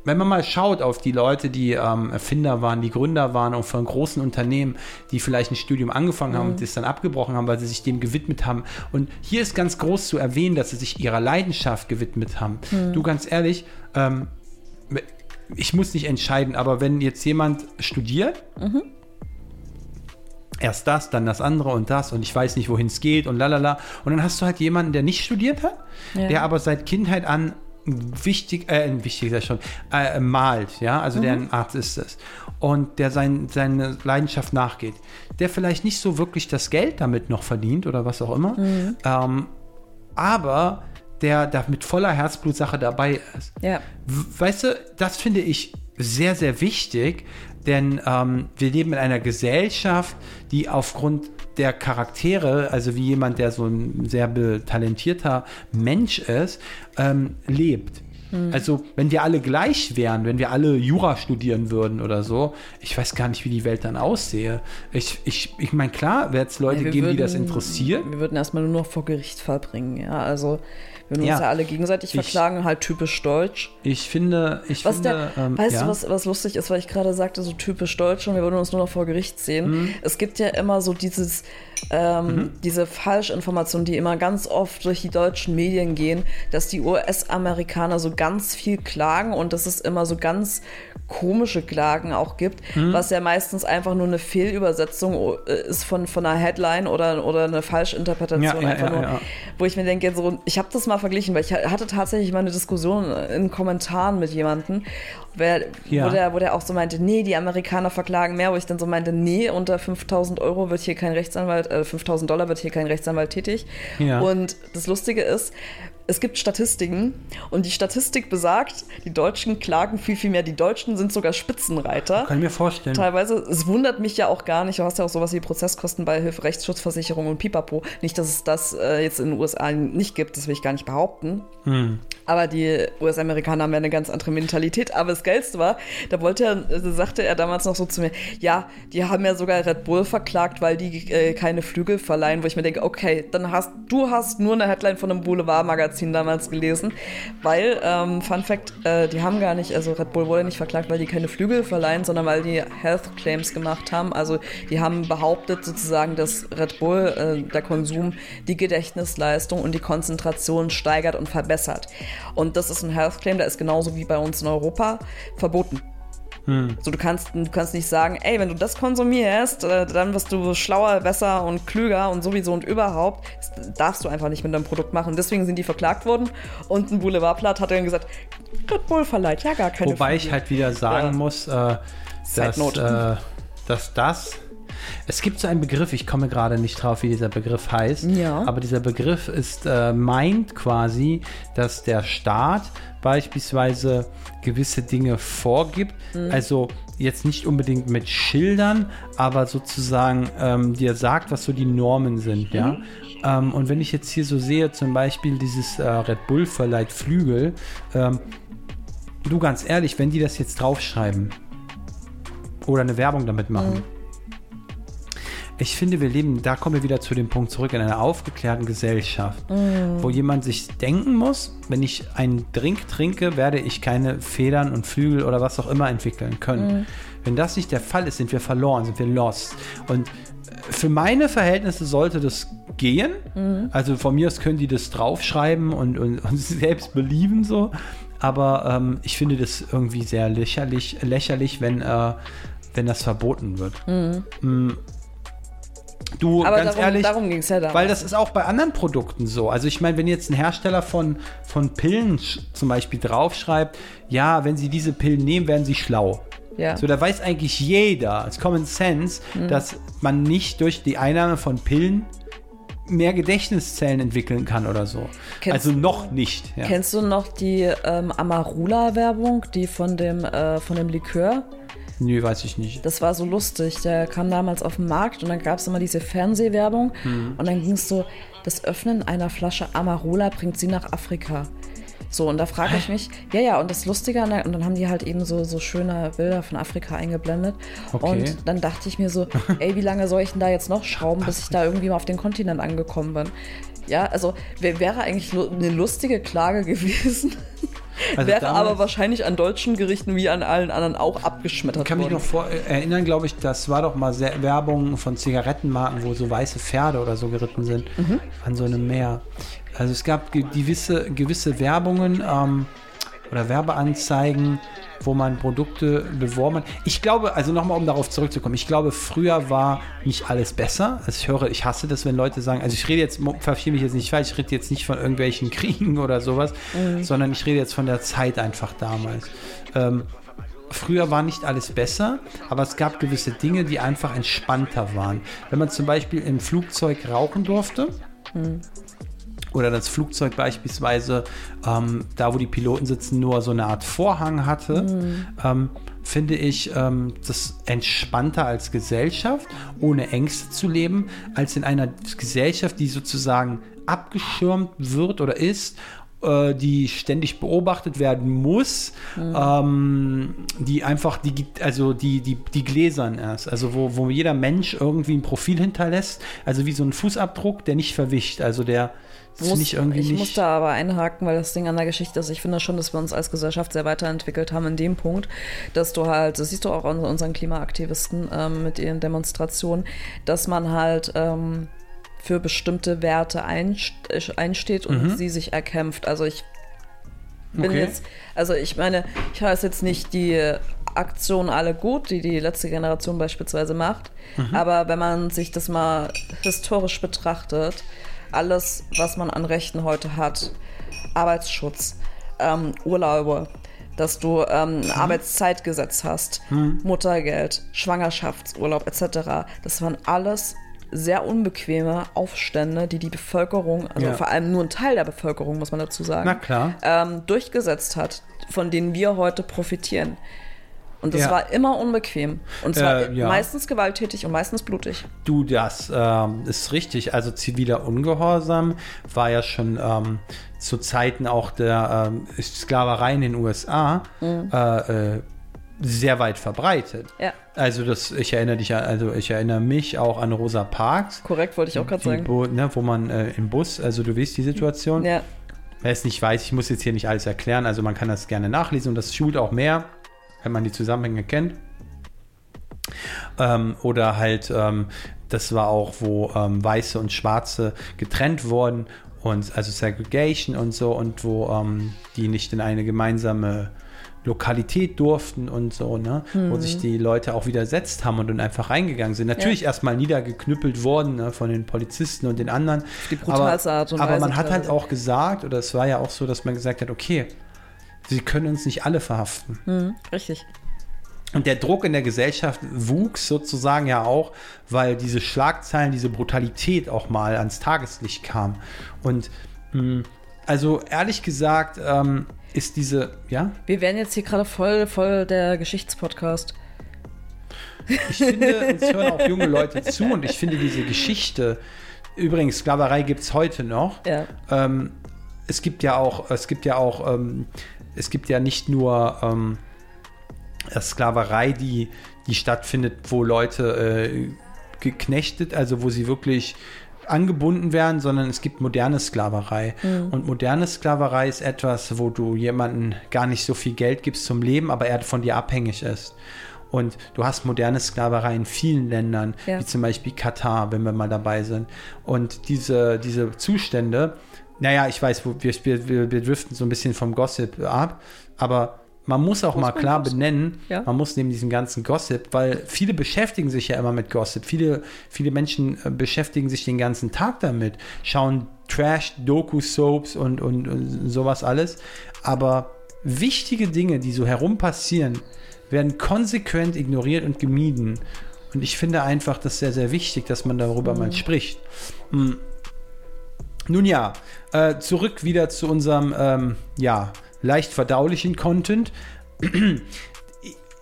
wenn man mal schaut auf die Leute, die ähm, Erfinder waren, die Gründer waren und von großen Unternehmen, die vielleicht ein Studium angefangen haben und das dann abgebrochen haben, weil sie sich dem gewidmet haben. Und hier ist ganz groß zu erwähnen, dass sie sich ihrer Leidenschaft gewidmet haben. Du ganz ehrlich, ähm, ich muss nicht entscheiden, aber wenn jetzt jemand studiert, erst das, dann das andere und das und ich weiß nicht, wohin es geht und lalala. Und dann hast du halt jemanden, der nicht studiert hat, Ja. der aber seit Kindheit an wichtig, äh, wichtig ist schon, äh, malt, ja, also der ein Artist ist und der sein, seine Leidenschaft nachgeht, der vielleicht nicht so wirklich das Geld damit noch verdient oder was auch immer, ähm, aber der da mit voller Herzblutsache dabei ist. Ja. Weißt du, das finde ich sehr, sehr wichtig, denn ähm, wir leben in einer Gesellschaft, die aufgrund der Charaktere, also wie jemand, der so ein sehr talentierter Mensch ist, ähm, lebt. Also, wenn wir alle gleich wären, wenn wir alle Jura studieren würden oder so, ich weiß gar nicht, wie die Welt dann aussehe. Ich, ich, ich meine, klar, wird es Leute Ja, geben, die das würden- interessiert. Wir würden erstmal nur noch vor Gericht verbringen, ja. Also wir würden Ja. uns ja alle gegenseitig Ich- verklagen, halt typisch deutsch. Ich finde, ich Was finde, der, ähm, weißt ja. du, was, was lustig ist, weil ich gerade sagte, so typisch deutsch und wir würden uns nur noch vor Gericht sehen. Mhm. Es gibt ja immer so dieses, ähm, diese Falschinformation, die immer ganz oft durch die deutschen Medien gehen, dass die US-Amerikaner so ganz viel klagen und dass es immer so ganz komische Klagen auch gibt, Mhm. was ja meistens einfach nur eine Fehlübersetzung äh, ist von, von einer Headline oder, oder eine Falschinterpretation. Ja, ja, nur, ja. wo ich mir denke, so, ich habe das mal verglichen, weil ich hatte tatsächlich mal eine Diskussion in Kommentaren mit jemandem, wer, Ja. wo, der, wo der auch so meinte, nee, die Amerikaner verklagen mehr, wo ich dann so meinte, nee, unter 5000 Euro wird hier kein Rechtsanwalt, äh, 5000 Dollar wird hier kein Rechtsanwalt tätig. Ja. Und das Lustige ist, es gibt Statistiken und die Statistik besagt, die Deutschen klagen viel, viel mehr. Die Deutschen sind sogar Spitzenreiter. Kann ich mir vorstellen. Teilweise, es wundert mich ja auch gar nicht, du hast ja auch sowas wie Prozesskostenbeihilfe, Rechtsschutzversicherung und Pipapo. Nicht, dass es das äh, jetzt in den USA nicht gibt, das will ich gar nicht behaupten. Aber die US-Amerikaner haben ja eine ganz andere Mentalität. Aber das Geilste war, da wollte er, äh, sagte er damals noch so zu mir, ja, die haben ja sogar Red Bull verklagt, weil die äh, keine Flügel verleihen, wo ich mir denke, okay, dann hast du hast nur eine Headline von einem Boulevardmagazin damals gelesen, weil, ähm, Fun Fact, äh, die haben gar nicht, also Red Bull wurde nicht verklagt, weil die keine Flügel verleihen, sondern weil die Health Claims gemacht haben. Also die haben behauptet sozusagen, dass Red Bull, äh, der Konsum, die Gedächtnisleistung und die Konzentration steigert und verbessert. Und das ist ein Health Claim, der ist genauso wie bei uns in Europa verboten. So, du kannst, du kannst nicht sagen, ey, wenn du das konsumierst, äh, dann wirst du schlauer, besser und klüger und sowieso und überhaupt. Das darfst du einfach nicht mit deinem Produkt machen. Deswegen sind die verklagt worden und ein Boulevardblatt hat dann gesagt, Red Bull verleiht ja gar keine Wobei ich Flügel. halt wieder sagen Ja. muss, äh, dass, äh, dass das. Es gibt so einen Begriff, ich komme gerade nicht drauf, wie dieser Begriff heißt. Ja. Aber dieser Begriff ist äh, meint quasi, dass der Staat beispielsweise gewisse Dinge vorgibt. Mhm. Also jetzt nicht unbedingt mit Schildern, aber sozusagen ähm, dir sagt, was so die Normen sind, ja. Mhm. Ähm, und wenn ich jetzt hier so sehe, zum Beispiel dieses äh, Red Bull verleiht Flügel, ähm, du ganz ehrlich, wenn die das jetzt draufschreiben oder eine Werbung damit machen, ich finde, wir leben, da kommen wir wieder zu dem Punkt zurück, in einer aufgeklärten Gesellschaft, wo jemand sich denken muss, wenn ich einen Drink trinke, werde ich keine Federn und Flügel oder was auch immer entwickeln können. Wenn das nicht der Fall ist, sind wir verloren, sind wir lost. Und äh, für meine Verhältnisse sollte das gehen. Also von mir aus können die das draufschreiben und, und, und selbst belieben so. Aber ähm, ich finde das irgendwie sehr lächerlich, lächerlich wenn, äh, wenn das verboten wird. Mm. Du, Aber ganz darum, ehrlich, darum ging es ja damals. weil das ist auch bei anderen Produkten so. Also ich meine, wenn jetzt ein Hersteller von, von Pillen zum Beispiel draufschreibt, ja, wenn Sie diese Pillen nehmen, werden Sie schlau. ja. So, da weiß eigentlich jeder, als Common Sense, Mhm. dass man nicht durch die Einnahme von Pillen mehr Gedächtniszellen entwickeln kann oder so. Kennst- also noch nicht. Ja. Kennst du noch die ähm, Amarula-Werbung, die von dem, äh, von dem Likör? Nö, weiß ich nicht. Das war so lustig. Der kam damals auf den Markt und dann gab es immer diese Fernsehwerbung Mhm. und dann ging es so, das Öffnen einer Flasche Amarula bringt sie nach Afrika. So, und da frage ich mich, ja, ja, und das Lustige, und dann haben die halt eben so, so schöne Bilder von Afrika eingeblendet. Okay. Und dann dachte ich mir so, ey, wie lange soll ich denn da jetzt noch schrauben, bis ich da irgendwie mal auf den Kontinent angekommen bin? Ja, also wär, wäre eigentlich eine lustige Klage gewesen. Also wäre aber wahrscheinlich an deutschen Gerichten wie an allen anderen auch abgeschmettert Ich kann mich worden. noch vor, äh, erinnern, glaube ich, das war doch mal sehr, Werbung von Zigarettenmarken, wo so weiße Pferde oder so geritten sind Mhm. an so einem Meer. Also es gab ge- gewisse, gewisse Werbungen ähm, oder Werbeanzeigen, wo man Produkte beworben hat. Ich glaube, also nochmal, um darauf zurückzukommen, ich glaube, früher war nicht alles besser. Also ich höre, ich hasse das, wenn Leute sagen, also ich rede jetzt, verstehe mich jetzt nicht falsch, ich rede jetzt nicht von irgendwelchen Kriegen oder sowas, sondern ich rede jetzt von der Zeit einfach damals. Ähm, Früher war nicht alles besser, aber es gab gewisse Dinge, die einfach entspannter waren. Wenn man zum Beispiel im Flugzeug rauchen durfte, oder das Flugzeug beispielsweise, ähm, da wo die Piloten sitzen, nur so eine Art Vorhang hatte, ähm, finde ich ähm, das entspannter als Gesellschaft, ohne Ängste zu leben, als in einer Gesellschaft, die sozusagen abgeschirmt wird oder ist äh, die ständig beobachtet werden muss, ähm, die einfach die, also die, die, die gläsern ist, also wo, wo jeder Mensch irgendwie ein Profil hinterlässt, also wie so ein Fußabdruck, der nicht verwischt, also der muss, ich irgendwie ich nicht. muss da aber einhaken, weil das Ding an der Geschichte ist, ich finde schon, dass wir uns als Gesellschaft sehr weiterentwickelt haben in dem Punkt, dass du halt, das siehst du auch an unseren Klimaaktivisten ähm, mit ihren Demonstrationen, dass man halt ähm, für bestimmte Werte einst einsteht und sie sich erkämpft. Also ich bin Mhm. Okay. jetzt, also ich meine, ich heiße jetzt nicht die Aktion alle gut, die die letzte Generation beispielsweise macht, Mhm. aber wenn man sich das mal historisch betrachtet, alles, was man an Rechten heute hat, Arbeitsschutz, ähm, Urlaube, dass du ähm, ein Arbeitszeitgesetz hast, Muttergeld, Schwangerschaftsurlaub etc. Das waren alles sehr unbequeme Aufstände, die die Bevölkerung, also Ja. vor allem nur ein Teil der Bevölkerung, muss man dazu sagen, ähm, durchgesetzt hat, von denen wir heute profitieren. Und das Ja. war immer unbequem. Und zwar Äh, ja. meistens gewalttätig und meistens blutig. Du, das ähm, ist richtig. Also ziviler Ungehorsam war ja schon ähm, zu Zeiten auch der ähm, Sklaverei in den USA äh, äh, sehr weit verbreitet. Ja. Also das, ich erinnere dich, also ich erinnere mich auch an Rosa Parks, Korrekt, wollte ich auch gerade sagen. wo, ne, wo man äh, im Bus, also du weißt die Situation. Ja, Wer es nicht weiß, ich muss jetzt hier nicht alles erklären, also man kann das gerne nachlesen und das schult auch mehr, wenn man die Zusammenhänge kennt. Ähm, oder halt, ähm, das war auch, wo ähm, Weiße und Schwarze getrennt wurden und also Segregation und so und wo ähm, die nicht in eine gemeinsame Lokalität durften und so, ne? Wo Mhm. sich die Leute auch widersetzt haben und dann einfach reingegangen sind. Natürlich erstmal niedergeknüppelt worden ne, von den Polizisten und den anderen. die brutalste aber, Art und Aber Weise man hat halt auch gesagt, oder es war ja auch so, dass man gesagt hat, okay, sie können uns nicht alle verhaften. Hm, richtig. Und der Druck in der Gesellschaft wuchs sozusagen ja auch, weil diese Schlagzeilen, diese Brutalität auch mal ans Tageslicht kam. Und mh, also ehrlich gesagt ähm, ist diese, ja, Wir werden jetzt hier gerade voll, voll der Geschichtspodcast. ich finde, uns hören auch junge Leute zu und ich finde diese Geschichte, übrigens, Sklaverei gibt es heute noch. Ja. Ähm, es gibt ja auch, es gibt ja auch, ähm, es gibt ja nicht nur ähm, Sklaverei, die, die stattfindet, wo Leute äh, geknechtet, also wo sie wirklich angebunden werden, sondern es gibt moderne Sklaverei. Und moderne Sklaverei ist etwas, wo du jemanden gar nicht so viel Geld gibst zum Leben, aber er von dir abhängig ist. Und du hast moderne Sklaverei in vielen Ländern, Ja. wie zum Beispiel Katar, wenn wir mal dabei sind. Und diese, diese Zustände, naja, ich weiß, wir, wir, wir driften so ein bisschen vom Gossip ab, aber man muss auch mal man klar benennen, Ja. man muss neben diesem ganzen Gossip, weil viele beschäftigen sich ja immer mit Gossip. Viele, viele Menschen äh, beschäftigen sich den ganzen Tag damit, schauen Trash, Doku-Soaps und, und, und sowas alles. Aber wichtige Dinge, die so herum passieren, werden konsequent ignoriert und gemieden. Und ich finde einfach das sehr, sehr wichtig, dass man darüber mal spricht. Nun ja, äh, zurück wieder zu unserem, ähm, ja, leicht verdaulichen Content.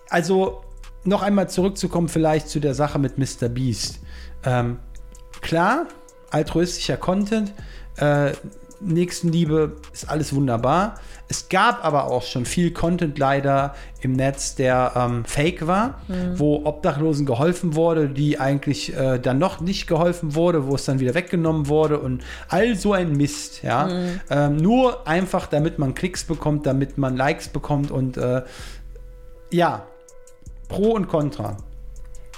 Also, noch einmal zurückzukommen vielleicht zu der Sache mit Mr. Beast. Ähm, klar, altruistischer Content, äh, Nächstenliebe ist alles wunderbar. Es gab aber auch schon viel Content leider im Netz, der ähm, fake war, wo Obdachlosen geholfen wurde, die eigentlich äh, dann noch nicht geholfen wurde, wo es dann wieder weggenommen wurde und all so ein Mist, ja. Ähm, nur einfach, damit man Klicks bekommt, damit man Likes bekommt und äh, ja, Pro und Contra.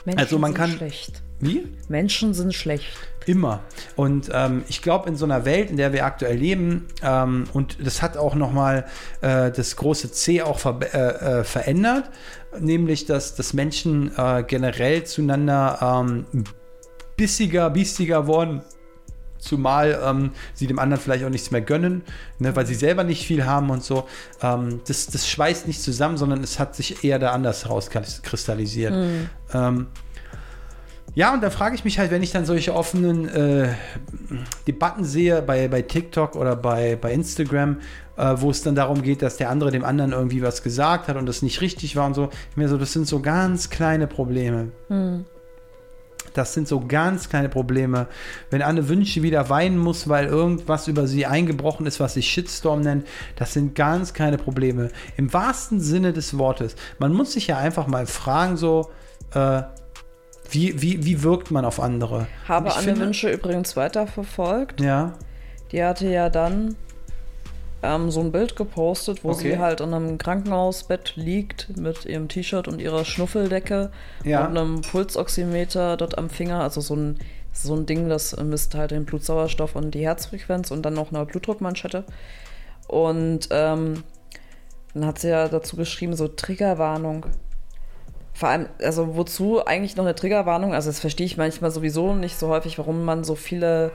Menschen Also man sind kann- schlecht. Wie? Menschen sind schlecht. Immer. Und ähm, ich glaube, in so einer Welt, in der wir aktuell leben, ähm, und das hat auch nochmal äh, das große C auch ver äh, äh, verändert, nämlich, dass, dass Menschen äh, generell zueinander ähm, bissiger, biestiger worden. Zumal ähm, sie dem anderen vielleicht auch nichts mehr gönnen, ne, weil sie selber nicht viel haben und so. Ähm, das, das schweißt nicht zusammen, sondern es hat sich eher da anders herauskristallisiert. Ähm, ja, und da frage ich mich halt, wenn ich dann solche offenen äh, Debatten sehe bei, bei TikTok oder bei, bei Instagram, äh, wo es dann darum geht, dass der andere dem anderen irgendwie was gesagt hat und das nicht richtig war und so. Mir so, das sind so ganz kleine Probleme. Das sind so ganz kleine Probleme. Wenn Anne Wünsche wieder weinen muss, weil irgendwas über sie eingebrochen ist, was sich Shitstorm nennt, das sind ganz kleine Probleme. Im wahrsten Sinne des Wortes. Man muss sich ja einfach mal fragen, so, äh, wie, wie, wie wirkt man auf andere? Habe Anne finde- Wünsche übrigens weiterverfolgt. Ja, Die hatte ja dann ähm, so ein Bild gepostet, wo Okay. sie halt in einem Krankenhausbett liegt mit ihrem T-Shirt und ihrer Schnuffeldecke Ja. und einem Pulsoximeter dort am Finger, also so ein, so ein Ding, das misst halt den Blutsauerstoff und die Herzfrequenz und dann noch eine Blutdruckmanschette. Und ähm, dann hat sie ja dazu geschrieben, so Triggerwarnung. Vor allem, also wozu eigentlich noch eine Triggerwarnung? Also das verstehe ich manchmal sowieso nicht so häufig, warum man so viele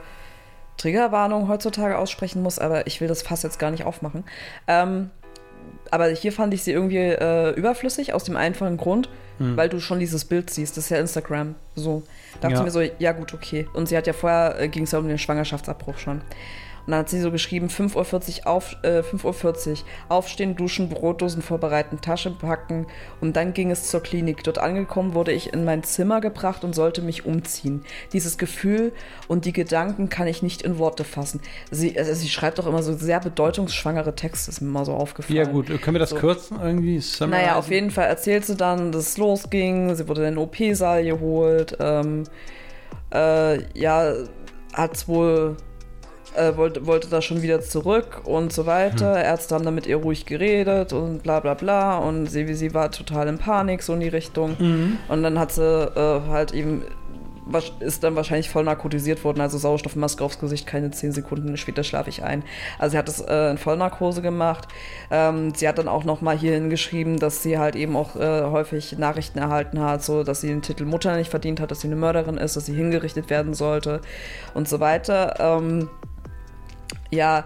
Triggerwarnungen heutzutage aussprechen muss, aber ich will das Fass jetzt gar nicht aufmachen. Ähm, aber hier fand ich sie irgendwie äh, überflüssig, aus dem einfachen Grund, weil du schon dieses Bild siehst. Das ist ja Instagram. So. Dachte Ja. ich mir so, ja gut, okay. Und sie hat ja vorher, äh, ging es ja um den Schwangerschaftsabbruch schon. Und dann hat sie so geschrieben, 5.40 Uhr, auf, äh, 5.40 Uhr aufstehen, duschen, Brotdosen vorbereiten, Tasche packen und dann ging es zur Klinik. Dort angekommen wurde ich in mein Zimmer gebracht und sollte mich umziehen. Dieses Gefühl und die Gedanken kann ich nicht in Worte fassen. Sie, also sie schreibt doch immer so sehr bedeutungsschwangere Texte, ist mir mal so aufgefallen. ja gut, können wir das So. kürzen irgendwie? Naja, auf jeden Fall erzählt sie dann, dass es losging. Sie wurde in den OP-Saal geholt. Ähm, äh, ja, hat's wohl, äh, wollte, wollte da schon wieder zurück und so weiter. Ärzte haben dann mit ihr ruhig geredet und bla bla bla. Und sie, sie war total in Panik, so in die Richtung. Und dann hat sie äh, halt eben ist dann wahrscheinlich voll narkotisiert worden, also Sauerstoffmaske aufs Gesicht, keine 10 Sekunden später schlafe ich ein. Also sie hat es äh, in Vollnarkose gemacht. Ähm, sie hat dann auch noch mal hier hingeschrieben, dass sie halt eben auch äh, häufig Nachrichten erhalten hat, so dass sie den Titel Mutter nicht verdient hat, dass sie eine Mörderin ist, dass sie hingerichtet werden sollte und so weiter. Ähm, ja,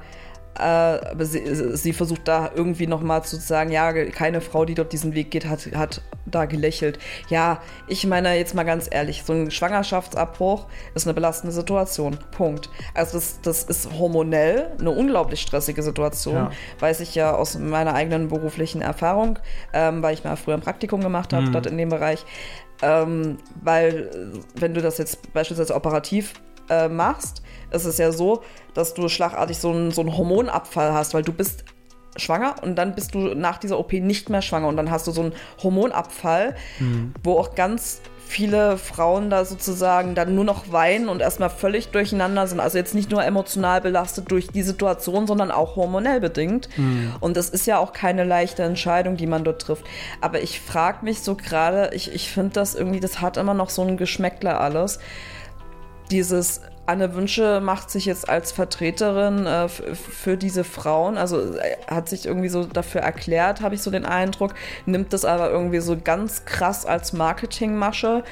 äh, aber sie, sie versucht da irgendwie nochmal zu sagen, ja, keine Frau, die dort diesen Weg geht, hat, hat da gelächelt. Ja, ich meine jetzt mal ganz ehrlich, so ein Schwangerschaftsabbruch ist eine belastende Situation. Punkt. Also das, das ist hormonell eine unglaublich stressige Situation, Ja. weiß ich ja aus meiner eigenen beruflichen Erfahrung, ähm, weil ich mal früher ein Praktikum gemacht habe, dort in dem Bereich. Ähm, weil, wenn du das jetzt beispielsweise operativ äh, machst, ist es ja so, dass du schlagartig so einen, so einen Hormonabfall hast, weil du bist schwanger und dann bist du nach dieser OP nicht mehr schwanger und dann hast du so einen Hormonabfall, wo auch ganz viele Frauen da sozusagen dann nur noch weinen und erstmal völlig durcheinander sind. Also jetzt nicht nur emotional belastet durch die Situation, sondern auch hormonell bedingt. Und das ist ja auch keine leichte Entscheidung, die man dort trifft. Aber ich frage mich so gerade, ich, ich finde das irgendwie, das hat immer noch so ein Geschmäckler alles dieses Anne Wünsche macht sich jetzt als Vertreterin äh, für diese Frauen, also äh, hat sich irgendwie so dafür erklärt, habe ich so den Eindruck, nimmt das aber irgendwie so ganz krass als Marketingmasche.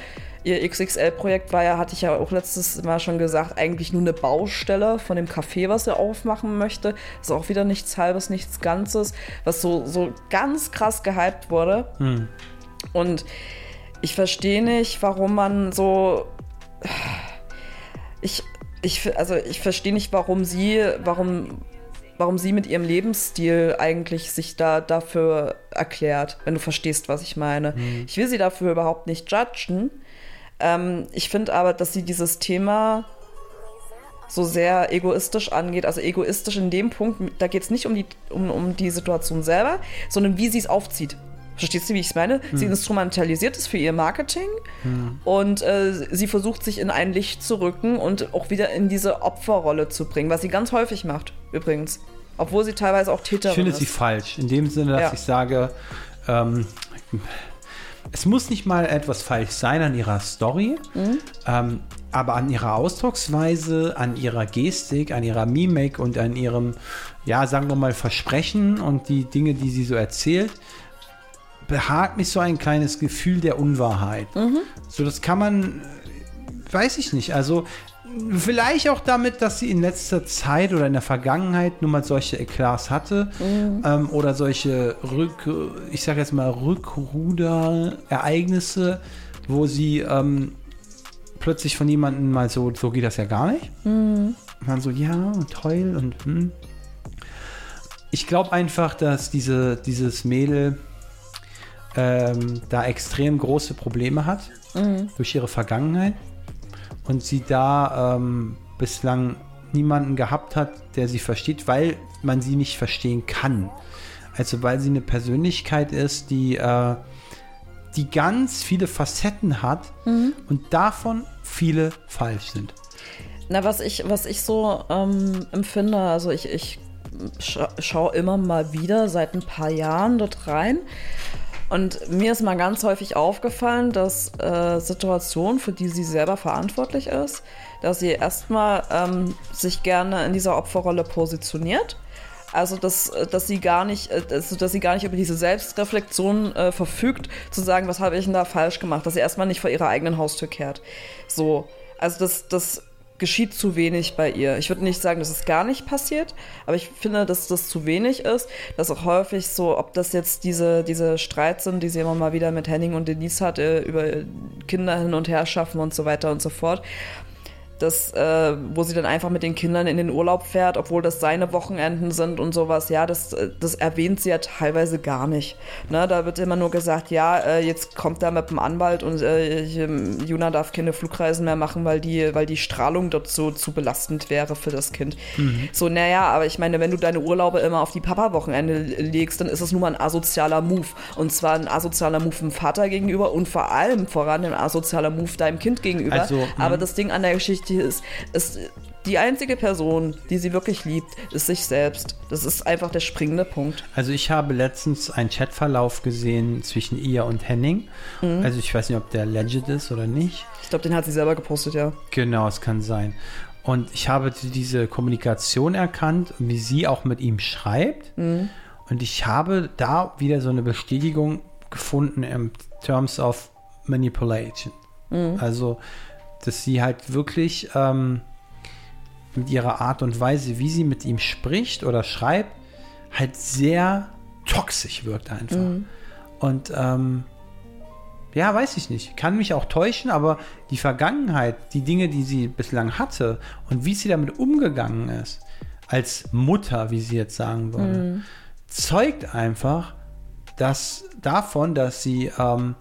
Ihr XXL-Projekt war ja, hatte ich ja auch letztes Mal schon gesagt, eigentlich nur eine Baustelle von dem Café, was er aufmachen möchte. Ist auch wieder nichts Halbes, nichts Ganzes, was so, so ganz krass gehypt wurde. Und ich verstehe nicht, warum man so ich, ich, also ich verstehe nicht, warum sie, warum, warum sie mit ihrem Lebensstil eigentlich sich da dafür erklärt, wenn du verstehst, was ich meine. Ich will sie dafür überhaupt nicht judgen. Ähm, ich finde aber, dass sie dieses Thema so sehr egoistisch angeht. Also egoistisch in dem Punkt, da geht es nicht um die, um, um die Situation selber, sondern wie sie es aufzieht. Verstehst du, wie ich es meine? Sie instrumentalisiert es für ihr Marketing und äh, sie versucht sich in ein Licht zu rücken und auch wieder in diese Opferrolle zu bringen, was sie ganz häufig macht, übrigens. Obwohl sie teilweise auch Ich Täterin finde ist. sie falsch. In dem Sinne, dass Ja. ich sage, ähm, es muss nicht mal etwas falsch sein an ihrer Story, Mhm. ähm, aber an ihrer Ausdrucksweise, an ihrer Gestik, an ihrer Mimik und an ihrem, ja, sagen wir mal, Versprechen und die Dinge, die sie so erzählt, behagt mich so ein kleines Gefühl der Unwahrheit. Mhm. So, das kann man, äh, weiß ich nicht. Also, vielleicht auch damit, dass sie in letzter Zeit oder in der Vergangenheit nun mal solche Eklats hatte ähm, oder solche Rück, ich sage jetzt mal Rückruder-Ereignisse, wo sie ähm, plötzlich von jemandem mal so, so geht das ja gar nicht. Und dann so, ja, und toll und hm. Ich glaube einfach, dass diese, dieses Mädel ähm, da extrem große Probleme hat durch ihre Vergangenheit und sie da ähm, bislang niemanden gehabt hat, der sie versteht, weil man sie nicht verstehen kann. Also weil sie eine Persönlichkeit ist, die, äh, die ganz viele Facetten hat und davon viele falsch sind. Na, was ich, was ich so ähm, empfinde, also ich, ich scha schaue immer mal wieder seit ein paar Jahren dort rein. Und mir ist mal ganz häufig aufgefallen, dass äh, Situationen, für die sie selber verantwortlich ist, dass sie erstmal ähm, sich gerne in dieser Opferrolle positioniert. Also dass, äh, dass sie gar nicht, äh, also, dass sie gar nicht über diese Selbstreflexion äh, verfügt, zu sagen, was habe ich denn da falsch gemacht, dass sie erstmal nicht vor ihrer eigenen Haustür kehrt. So, also das, das geschieht zu wenig bei ihr. Ich würde nicht sagen, dass es gar nicht passiert, aber ich finde, dass das zu wenig ist, dass auch häufig so, ob das jetzt diese, diese Streits sind, die sie immer mal wieder mit Henning und Denise hat, äh, über Kinder hin und her schaffen und so weiter und so fort, das, äh, wo sie dann einfach mit den Kindern in den Urlaub fährt, obwohl das seine Wochenenden sind und sowas, ja, das, äh, das erwähnt sie ja teilweise gar nicht. Ne, da wird immer nur gesagt, ja, äh, jetzt kommt er mit dem Anwalt und äh, Juna darf keine Flugreisen mehr machen, weil die, weil die Strahlung dort so zu belastend wäre für das Kind. So, naja, aber ich meine, wenn du deine Urlaube immer auf die Papa-Wochenende legst, dann ist es nun mal ein asozialer Move. Und zwar ein asozialer Move dem Vater gegenüber und vor allem voran ein asozialer Move deinem Kind gegenüber. Also, aber das Ding an der Geschichte ist, ist die einzige Person, die sie wirklich liebt, ist sich selbst. Das ist einfach der springende Punkt. Also ich habe letztens einen Chatverlauf gesehen zwischen ihr und Henning. Mhm. Also ich weiß nicht, ob der legit ist oder nicht. Ich glaube, den hat sie selber gepostet, ja. Genau, es kann sein. Und ich habe diese Kommunikation erkannt, wie sie auch mit ihm schreibt. Mhm. Und ich habe da wieder so eine Bestätigung gefunden in Terms of Manipulation. Mhm. Also, dass sie halt wirklich ähm, mit ihrer Art und Weise, wie sie mit ihm spricht oder schreibt, halt sehr toxisch wirkt einfach. Mhm. Und ähm, ja, weiß ich nicht. Kann mich auch täuschen, aber die Vergangenheit, die Dinge, die sie bislang hatte und wie sie damit umgegangen ist, als Mutter, wie sie jetzt sagen würde, zeugt einfach dass, davon, dass sie ähm,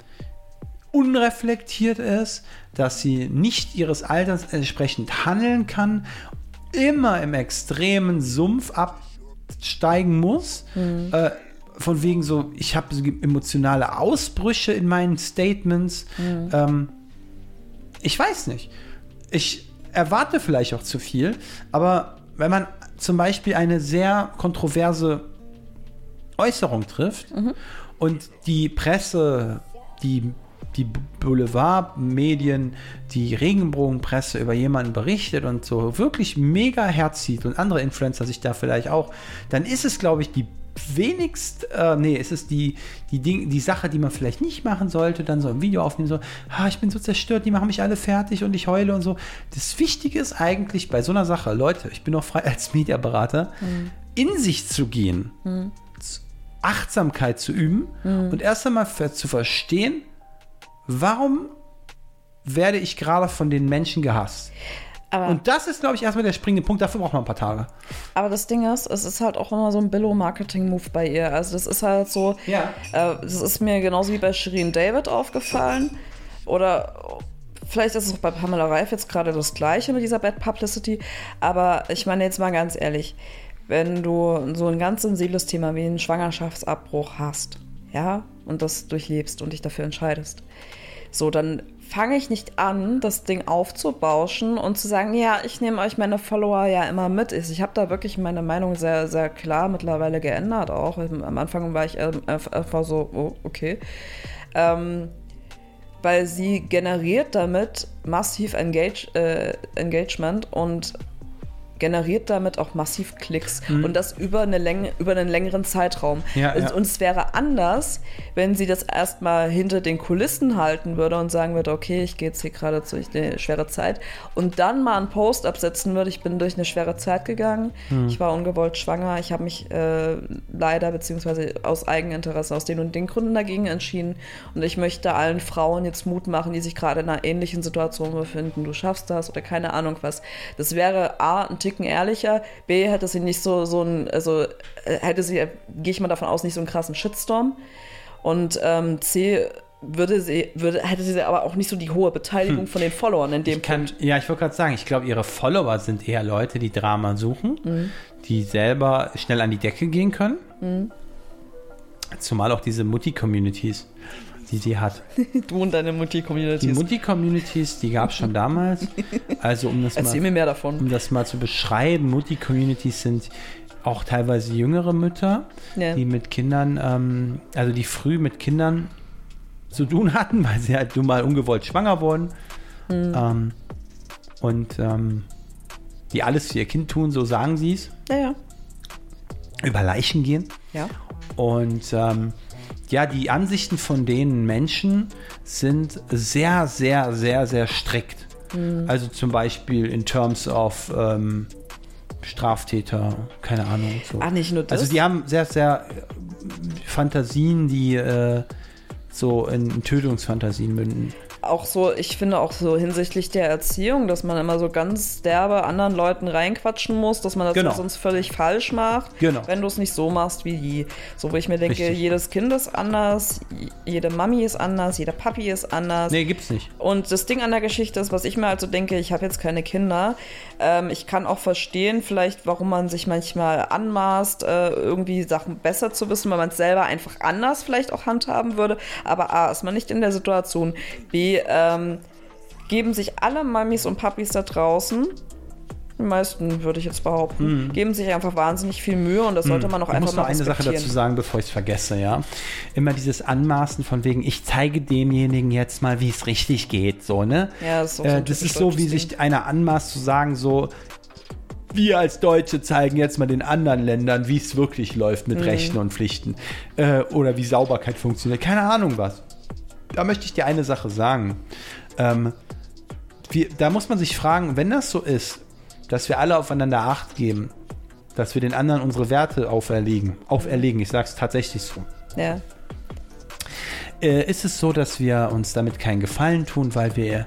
unreflektiert ist, dass sie nicht ihres Alters entsprechend handeln kann, immer im extremen Sumpf absteigen muss. Äh, von wegen so, ich habe emotionale Ausbrüche in meinen Statements. Ähm, ich weiß nicht. Ich erwarte vielleicht auch zu viel, aber wenn man zum Beispiel eine sehr kontroverse Äußerung trifft und die Presse, die, die Boulevardmedien, die Regenbogenpresse über jemanden berichtet und so wirklich mega herzieht und andere Influencer sich da vielleicht auch, dann ist es, glaube ich, die wenigst, äh, nee, es ist die, die, Ding, die Sache, die man vielleicht nicht machen sollte, dann so ein Video aufnehmen, so, ah, ich bin so zerstört, die machen mich alle fertig und ich heule und so. Das Wichtige ist eigentlich bei so einer Sache, Leute, ich bin auch frei als Mediaberater, in sich zu gehen, Achtsamkeit zu üben und erst einmal zu verstehen, warum werde ich gerade von den Menschen gehasst. Aber, Und das ist, glaube ich, erstmal der springende Punkt. Dafür braucht man ein paar Tage. aber das Ding ist, es ist halt auch immer so ein Billo-Marketing-Move bei ihr. Also das ist halt so, Ja. äh, das ist mir genauso wie bei Shirin David aufgefallen. Oder vielleicht ist es auch bei Pamela Reif jetzt gerade das gleiche mit dieser Bad Publicity. Aber ich meine jetzt mal ganz ehrlich, wenn du so ein ganz sensibles Thema wie einen Schwangerschaftsabbruch hast, ja, und das durchlebst und dich dafür entscheidest, so, dann fange ich nicht an, das Ding aufzubauschen und zu sagen, ja, ich nehme euch meine Follower ja immer mit. Ich habe da wirklich meine Meinung sehr, sehr klar mittlerweile geändert auch. Am Anfang war ich ähm, einfach so, oh, okay. Ähm, weil sie generiert damit massiv Engage, äh, Engagement und generiert damit auch massiv Klicks und das über, eine Länge, über einen längeren Zeitraum. Ja, und, ja. und es wäre anders, wenn sie das erstmal hinter den Kulissen halten würde und sagen würde, okay, ich gehe jetzt hier gerade durch eine schwere Zeit. Und dann mal einen Post absetzen würde, ich bin durch eine schwere Zeit gegangen, ich war ungewollt schwanger, ich habe mich äh, leider beziehungsweise aus Eigeninteresse, aus den und den Gründen dagegen entschieden. Und ich möchte allen Frauen jetzt Mut machen, die sich gerade in einer ähnlichen Situation befinden, du schaffst das oder keine Ahnung was. Das wäre A, ein Ticken ehrlicher, B, hätte sie nicht so, so ein, also äh, hätte sie, gehe ich mal davon aus, nicht so einen krassen Shitstorm. Und ähm, C, würde sie, würde, hätte sie aber auch nicht so die hohe Beteiligung von den Followern in dem Ich kann, ja, ich wollte gerade sagen, ich glaube, ihre Follower sind eher Leute, die Drama suchen, die selber schnell an die Decke gehen können. Zumal auch diese Mutti-Communities, die sie hat. Du und deine Die Mutti-Community. Mutti-Communities, die gab es schon damals. Also um das, Erzähl mal, mir mehr davon. um das mal zu beschreiben, Mutti-Communities sind auch teilweise jüngere Mütter, Ja. die mit Kindern, ähm, also die früh mit Kindern zu tun hatten, weil sie halt nun mal ungewollt schwanger wurden. Hm. Ähm, und ähm, die alles für ihr Kind tun, so sagen sie es, Ja, ja. über Leichen gehen. Ja. Und ähm, ja, die Ansichten von den Menschen sind sehr, sehr, sehr, sehr strikt. Also zum Beispiel in terms of ähm, Straftäter, keine Ahnung. So. Ach, nicht nur das. Also die haben sehr, sehr äh, Fantasien, die äh, so in Tötungsfantasien münden. Auch so, ich finde auch so hinsichtlich der Erziehung, dass man immer so ganz derbe anderen Leuten reinquatschen muss, dass man das Genau. sonst völlig falsch macht, Genau. wenn du es nicht so machst wie die. So, wo ich mir denke, Richtig. jedes Kind ist anders, jede Mami ist anders, jeder Papi ist anders. Nee, gibt's nicht. Und das Ding an der Geschichte ist, was ich mir also denke, ich habe jetzt keine Kinder. Ähm, ich kann auch verstehen, vielleicht, warum man sich manchmal anmaßt, äh, irgendwie Sachen besser zu wissen, weil man es selber einfach anders vielleicht auch handhaben würde. Aber A, ist man nicht in der Situation. B, ähm, geben sich alle Mamis und Papis da draußen Die meisten, würde ich jetzt behaupten, geben sich einfach wahnsinnig viel Mühe und das sollte man auch Mhm. Ich einfach muss mal noch eine Sache dazu sagen, bevor ich es vergesse, ja. Immer dieses Anmaßen von wegen, ich zeige demjenigen jetzt mal, wie es richtig geht, so, ne? Ja, das ist so äh, das ist so, wie sich einer anmaßt zu sagen, so, wir als Deutsche zeigen jetzt mal den anderen Ländern, wie es wirklich läuft Mhm. mit Rechten und Pflichten. Äh, oder wie Sauberkeit funktioniert. Keine Ahnung was. Da möchte ich dir eine Sache sagen. Ähm, wir, da muss man sich fragen, wenn das so ist, dass wir alle aufeinander Acht geben, dass wir den anderen unsere Werte auferlegen, auferlegen, ich sage es tatsächlich so, Ja. äh, ist es so, dass wir uns damit keinen Gefallen tun, weil wir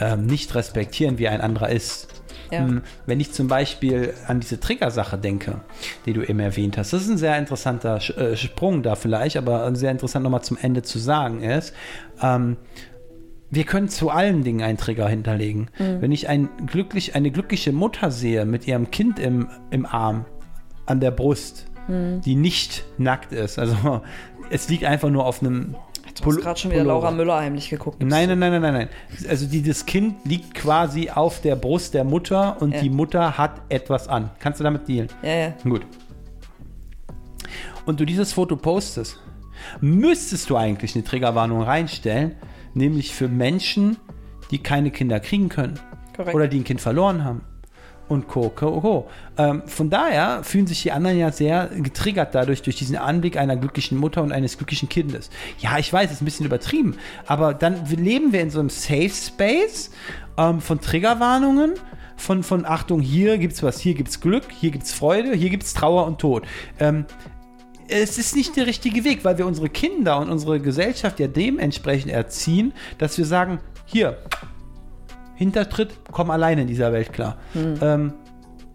ähm, nicht respektieren, wie ein anderer ist. Ja. Hm, Wenn ich zum Beispiel an diese Triggersache denke, die du eben erwähnt hast, das ist ein sehr interessanter äh, Sprung da vielleicht, aber sehr interessant nochmal zum Ende zu sagen ist, ähm, wir können zu allen Dingen einen Trigger hinterlegen. Wenn ich ein glücklich, eine glückliche Mutter sehe mit ihrem Kind im, im Arm, an der Brust, die nicht nackt ist, also es liegt einfach nur auf einem Du hast gerade schon wieder. Laura Müller heimlich geguckt. Nein, nein, nein, nein, nein, nein. Also die, das Kind liegt quasi auf der Brust der Mutter und Ja. die Mutter hat etwas an. Kannst du damit dealen? Ja, ja. Gut. Und du dieses Foto postest, müsstest du eigentlich eine Triggerwarnung reinstellen, nämlich für Menschen, die keine Kinder kriegen können. Korrekt. Oder die ein Kind verloren haben. Und Co. Co. Co. Ähm, von daher fühlen sich die anderen ja sehr getriggert dadurch, durch diesen Anblick einer glücklichen Mutter und eines glücklichen Kindes. Ja, ich weiß, es ist ein bisschen übertrieben, aber dann leben wir in so einem Safe Space ähm, von Triggerwarnungen, von, von Achtung, hier gibt's was, hier gibt's Glück, hier gibt's Freude, hier gibt's Trauer und Tod. Ähm, es ist nicht der richtige Weg, weil wir unsere Kinder und unsere Gesellschaft ja dementsprechend erziehen, dass wir sagen, hier, Hintertritt, komm alleine in dieser Welt klar. Ähm,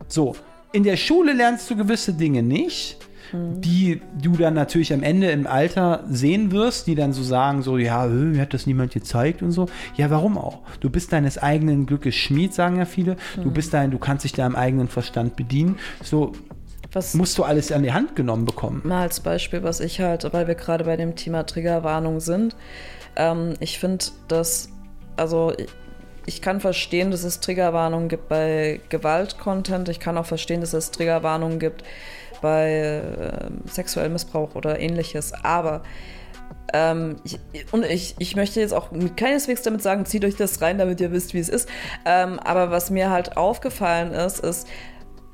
so, in der Schule lernst du gewisse Dinge nicht, die du dann natürlich am Ende im Alter sehen wirst, die dann so sagen, so, ja, äh, mir hat das niemand gezeigt und so. Ja, warum auch? Du bist deines eigenen Glückes Schmied, sagen ja viele. Du bist dein, du kannst dich deinem eigenen Verstand bedienen. So Was musst du alles an die Hand genommen bekommen. mal als Beispiel, was ich halt, weil wir gerade bei dem Thema Triggerwarnung sind, ähm, ich finde, dass, also ich, ich kann verstehen, dass es Triggerwarnungen gibt bei Gewalt-Content. Ich kann auch verstehen, dass es Triggerwarnungen gibt bei äh, sexuellem Missbrauch oder ähnliches. Aber ähm, ich, und ich, ich möchte jetzt auch keineswegs damit sagen, zieht euch das rein, damit ihr wisst, wie es ist. Ähm, aber was mir halt aufgefallen ist, ist,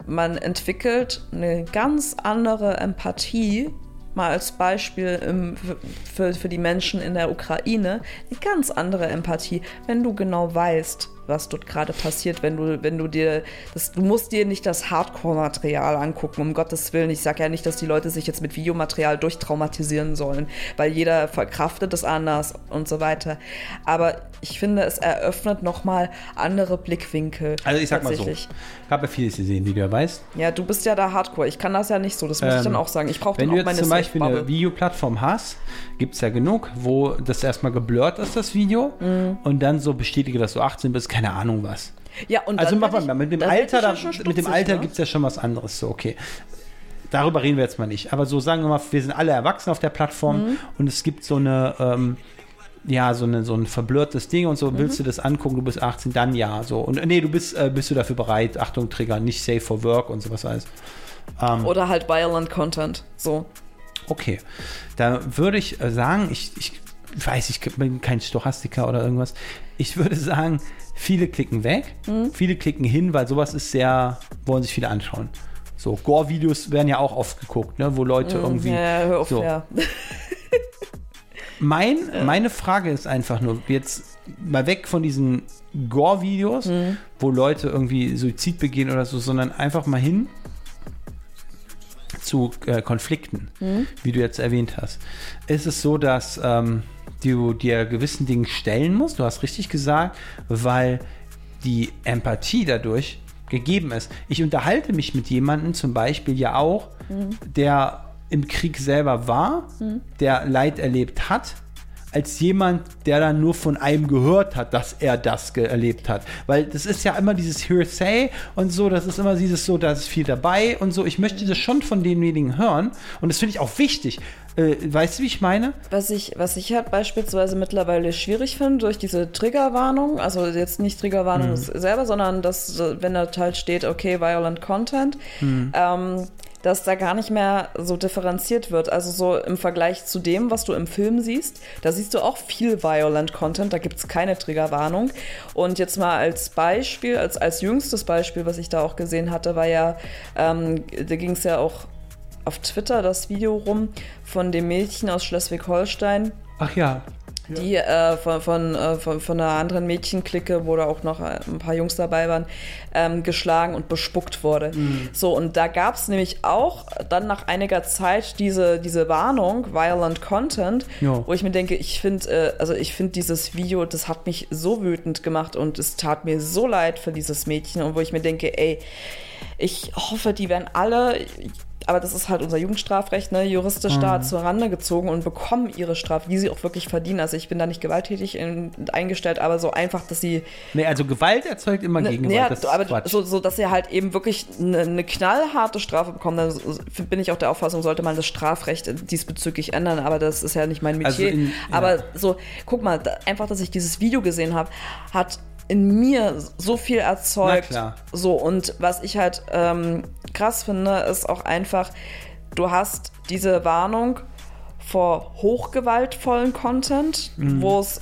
man entwickelt eine ganz andere Empathie, mal als Beispiel im, für, für die Menschen in der Ukraine, eine ganz andere Empathie, wenn du genau weißt, was dort gerade passiert, wenn du, wenn du dir, das, du musst dir nicht das Hardcore-Material angucken, um Gottes Willen. Ich sage ja nicht, dass die Leute sich jetzt mit Videomaterial durchtraumatisieren sollen, weil jeder verkraftet es anders und so weiter. Aber ich finde, es eröffnet nochmal andere Blickwinkel. Also ich sag mal so, habe ja vieles gesehen, wie du ja weißt. Ja, du bist ja da Hardcore. Ich kann das ja nicht so. Das muss ich Ähm, dann auch sagen. Ich brauche Wenn dann du auch meine jetzt zum Beispiel eine. Videoplattform hast, gibt es ja genug, wo das erstmal geblurrt ist, das Video, Mhm. und dann so bestätige, dass du 18 bist, keine Ahnung was. Ja, und Also dann mach mal, mit dem Alter, da, mit dem Alter ne? gibt es ja schon was anderes, so, okay. Darüber reden wir jetzt mal nicht. Aber so sagen wir mal, wir sind alle erwachsen auf der Plattform Mhm. und es gibt so eine, ähm, ja, so, eine, so ein verblurrtes Ding und so, Mhm. willst du das angucken, du bist 18, dann ja, so. Und nee, du bist, äh, bist du dafür bereit, Achtung, Trigger, nicht safe for work und sowas alles. Ähm, Oder halt violent Content. So. Okay, da würde ich äh, sagen, ich, ich weiß, ich bin kein Stochastiker oder irgendwas. Ich würde sagen, viele klicken weg, Mhm. viele klicken hin, weil sowas ist sehr, wollen sich viele anschauen. So, Gore-Videos werden ja auch oft geguckt, ne, wo Leute irgendwie. Mhm. Ja, hör auf, so. ja. Mein, Meine Frage ist einfach nur, jetzt mal weg von diesen Gore-Videos, Mhm. wo Leute irgendwie Suizid begehen oder so, sondern einfach mal hin zu äh, Konflikten, Mhm. wie du jetzt erwähnt hast. Ist es so, dass ähm, du dir gewissen Dingen stellen musst, du hast richtig gesagt, weil die Empathie dadurch gegeben ist. Ich unterhalte mich mit jemandem zum Beispiel ja auch, der im Krieg selber war, der Leid erlebt hat, als jemand, der dann nur von einem gehört hat, dass er das erlebt hat. Weil das ist ja immer dieses Hearsay und so, das ist immer dieses so, da ist viel dabei und so. Ich möchte das schon von denjenigen hören und das finde ich auch wichtig. Äh, weißt du, wie ich meine? Was ich, was ich halt beispielsweise mittlerweile schwierig finde, durch diese Triggerwarnung, also jetzt nicht Triggerwarnung Mhm. selber, sondern dass, wenn da halt steht, okay, violent content, Mhm. ähm, dass da gar nicht mehr so differenziert wird. Also so im Vergleich zu dem, was du im Film siehst, da siehst du auch viel violent content, da gibt es keine Triggerwarnung. Und jetzt mal als Beispiel, als, als jüngstes Beispiel, was ich da auch gesehen hatte, war ja, ähm, da ging es ja auch auf Twitter das Video rum von dem Mädchen aus Schleswig-Holstein, Ach ja. Die äh, von, von, äh, von, von einer anderen Mädchenklicke, wo da auch noch äh, ein paar Jungs dabei waren, ähm, geschlagen und bespuckt wurde. So, und da gab es nämlich auch dann nach einiger Zeit diese, diese Warnung, Violent Content, Ja. wo ich mir denke, ich finde, äh, also ich finde dieses Video, das hat mich so wütend gemacht und es tat mir so leid für dieses Mädchen und wo ich mir denke, ey, ich hoffe, die werden alle, aber das ist halt unser Jugendstrafrecht, ne, juristisch da zur Rande gezogen und bekommen ihre Strafe, die sie auch wirklich verdienen. Also ich bin da nicht gewalttätig in, eingestellt, aber so einfach, dass sie Nee, also Gewalt erzeugt immer Ne, Gegenwart. ja, das aber Quatsch. so, so, dass sie halt eben wirklich eine, eine knallharte Strafe bekommen. Dann bin ich auch der Auffassung, sollte man das Strafrecht diesbezüglich ändern. Aber das ist ja nicht mein Metier. Also in- ja. aber so, guck mal, da, einfach, dass ich dieses Video gesehen habe, hat in mir so viel erzeugt. So, und was ich halt ähm, krass finde, ist auch einfach, du hast diese Warnung vor hochgewaltvollen Content, Mhm. wo es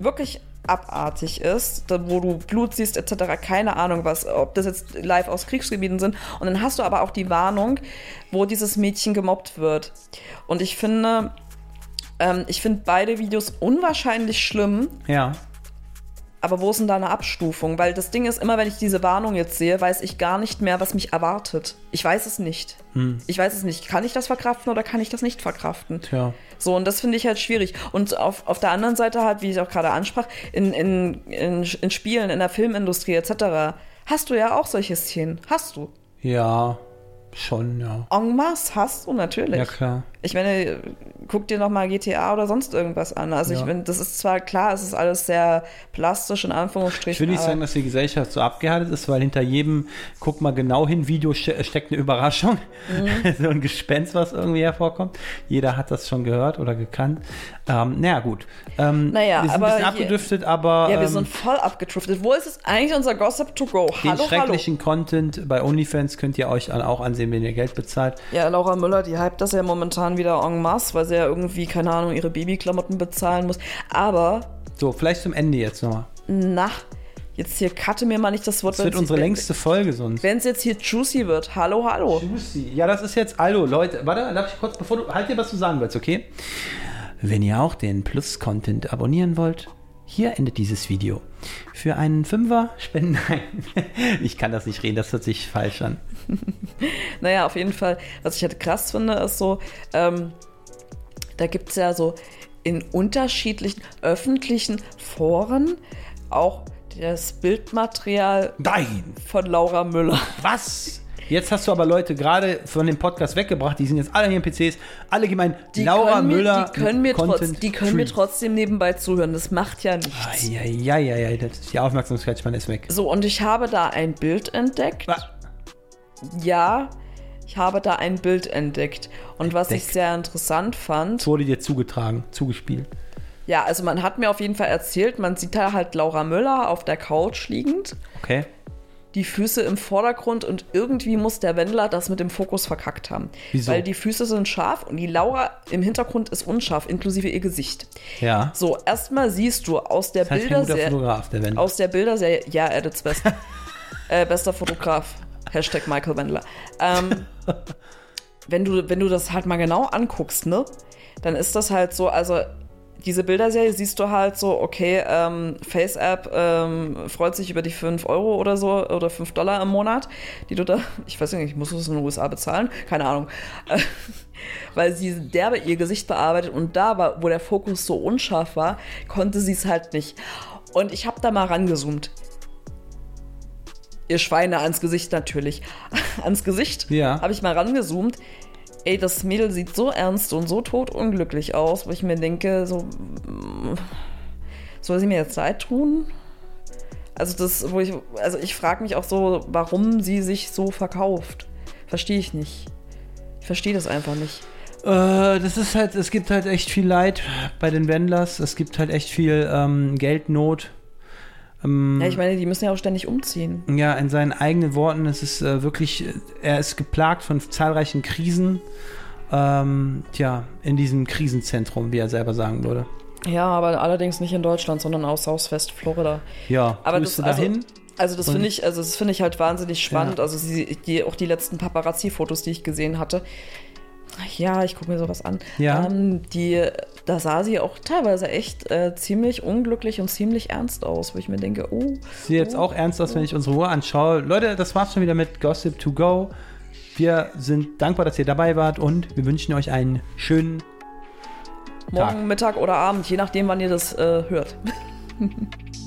wirklich abartig ist, wo du Blut siehst etc., keine Ahnung was, ob das jetzt live aus Kriegsgebieten sind. Und dann hast du aber auch die Warnung, wo dieses Mädchen gemobbt wird. Und ich finde, ähm, ich finde beide Videos unwahrscheinlich schlimm, ja. Aber wo ist denn da eine Abstufung? Weil das Ding ist, immer wenn ich diese Warnung jetzt sehe, weiß ich gar nicht mehr, was mich erwartet. Ich weiß es nicht. Ich weiß es nicht. Kann ich das verkraften oder kann ich das nicht verkraften? Tja. So, und das finde ich halt schwierig. Und auf, auf der anderen Seite halt, wie ich auch gerade ansprach, in, in, in, in Spielen, in der Filmindustrie etc., hast du ja auch solche Szenen. Hast du. Ja. Schon, ja. En masse hast du natürlich. Ja, klar. Ich meine, guck dir noch mal GTA oder sonst irgendwas an. Also Ja. ich meine, das ist zwar klar, es ist alles sehr plastisch in Anführungsstrichen. Ich will nicht sagen, dass die Gesellschaft so abgehärtet ist, weil hinter jedem, guck mal genau hin, Video ste- steckt eine Überraschung. Mhm. so ein Gespenst, was irgendwie hervorkommt. Jeder hat das schon gehört oder gekannt. Ähm, naja, gut. Ähm, Naja, wir sind aber ein bisschen hier- abgedriftet, aber Ja, wir ähm, sind voll abgedriftet. Wo ist es eigentlich unser Gossip to go? den Hallo, hallo. schrecklichen Content bei OnlyFans könnt ihr euch auch ansehen, wenn ihr Geld bezahlt. Ja, Laura Müller, die hypt das ja momentan wieder en masse, weil sie ja irgendwie, keine Ahnung, ihre Babyklamotten bezahlen muss. Aber, So, vielleicht zum Ende jetzt nochmal. na, jetzt hier cutte mir mal nicht das Wort. Das wird unsere längste Folge sonst. Wenn es jetzt hier juicy wird. Hallo, hallo. Juicy. Ja, das ist jetzt, hallo Leute, warte, darf ich kurz, bevor du, halt dir, was du sagen willst, okay? Wenn ihr auch den Plus-Content abonnieren wollt, hier endet dieses Video. Für einen Fünfer spenden, nein, ich kann das nicht reden, das hört sich falsch an. Naja, auf jeden Fall, was ich halt krass finde, ist so, ähm, da gibt es ja so in unterschiedlichen öffentlichen Foren auch das Bildmaterial Nein! von Laura Müller. Was? Jetzt hast du aber Leute gerade von dem Podcast weggebracht, die sind jetzt alle hier in PCs, alle gemeint, Laura können mir, Müller. die können, mir, trotz, die können mir trotzdem nebenbei zuhören. Das macht ja nichts. Ja, ja, ja, ja, das- die Aufmerksamkeitsspanne ist weg. So, und ich habe da ein Bild entdeckt. Was? Ja, ich habe da ein Bild entdeckt. Und was ich sehr interessant fand, Es wurde dir zugetragen, zugespielt. ja, also man hat mir auf jeden Fall erzählt, man sieht da halt Laura Müller auf der Couch liegend, Okay? Die Füße im Vordergrund und irgendwie muss der Wendler das mit dem Fokus verkackt haben. Wieso? Weil die Füße sind scharf und die Laura im Hintergrund ist unscharf, inklusive ihr Gesicht. Ja. So, erstmal siehst du aus der Das Bilderserie. Der. Aus der Bilderserie, ja, Edits best. äh, bester Fotograf. Hashtag Michael Wendler. Ähm, wenn, du, wenn du das halt mal genau anguckst, ne, dann ist das halt so, also diese Bilderserie siehst du halt so, okay, ähm, FaceApp ähm, freut sich über die 5 Euro oder so oder 5 Dollar im Monat, die du da, ich weiß nicht, musst du das in den USA bezahlen? Keine Ahnung. Äh, weil sie derbe ihr Gesicht bearbeitet und da war, wo der Fokus so unscharf war, konnte sie es halt nicht. Und ich habe da mal rangezoomt. Ihr Schweine ans Gesicht natürlich. ans Gesicht Ja. habe ich mal rangezoomt. Ey, das Mädel sieht so ernst und so totunglücklich aus, wo ich mir denke, so, soll sie mir jetzt leid tun? Also das, wo ich, also ich frage mich auch so, warum sie sich so verkauft. Verstehe ich nicht. Ich verstehe das einfach nicht. Äh, das ist halt, es gibt halt echt viel Leid bei den Wendlers. Es gibt halt echt viel ähm, Geldnot. Ähm, Ja, ich meine, die müssen ja auch ständig umziehen. ja, in seinen eigenen Worten, es ist äh, wirklich, er ist geplagt von zahlreichen Krisen. Ähm, tja, in diesem Krisenzentrum, wie er selber sagen würde. Ja, aber allerdings nicht in Deutschland, sondern aus Southwest Florida. Ja, Aber das- also- dahin. Also das Und- finde ich, also das finde ich halt wahnsinnig spannend. Ja. Also sie, die, auch die letzten Paparazzi-Fotos, die ich gesehen hatte. Ja, ich gucke mir sowas an. Ja. Ähm, die, da sah sie auch teilweise echt äh, ziemlich unglücklich und ziemlich ernst aus, wo ich mir denke, oh, Sieht jetzt auch ernst aus, wenn ich unsere Uhr anschaue. Leute, das war's schon wieder mit Gossip to go. Wir sind dankbar, dass ihr dabei wart und wir wünschen euch einen schönen morgen, Tag. Mittag oder Abend, je nachdem, wann ihr das äh, hört.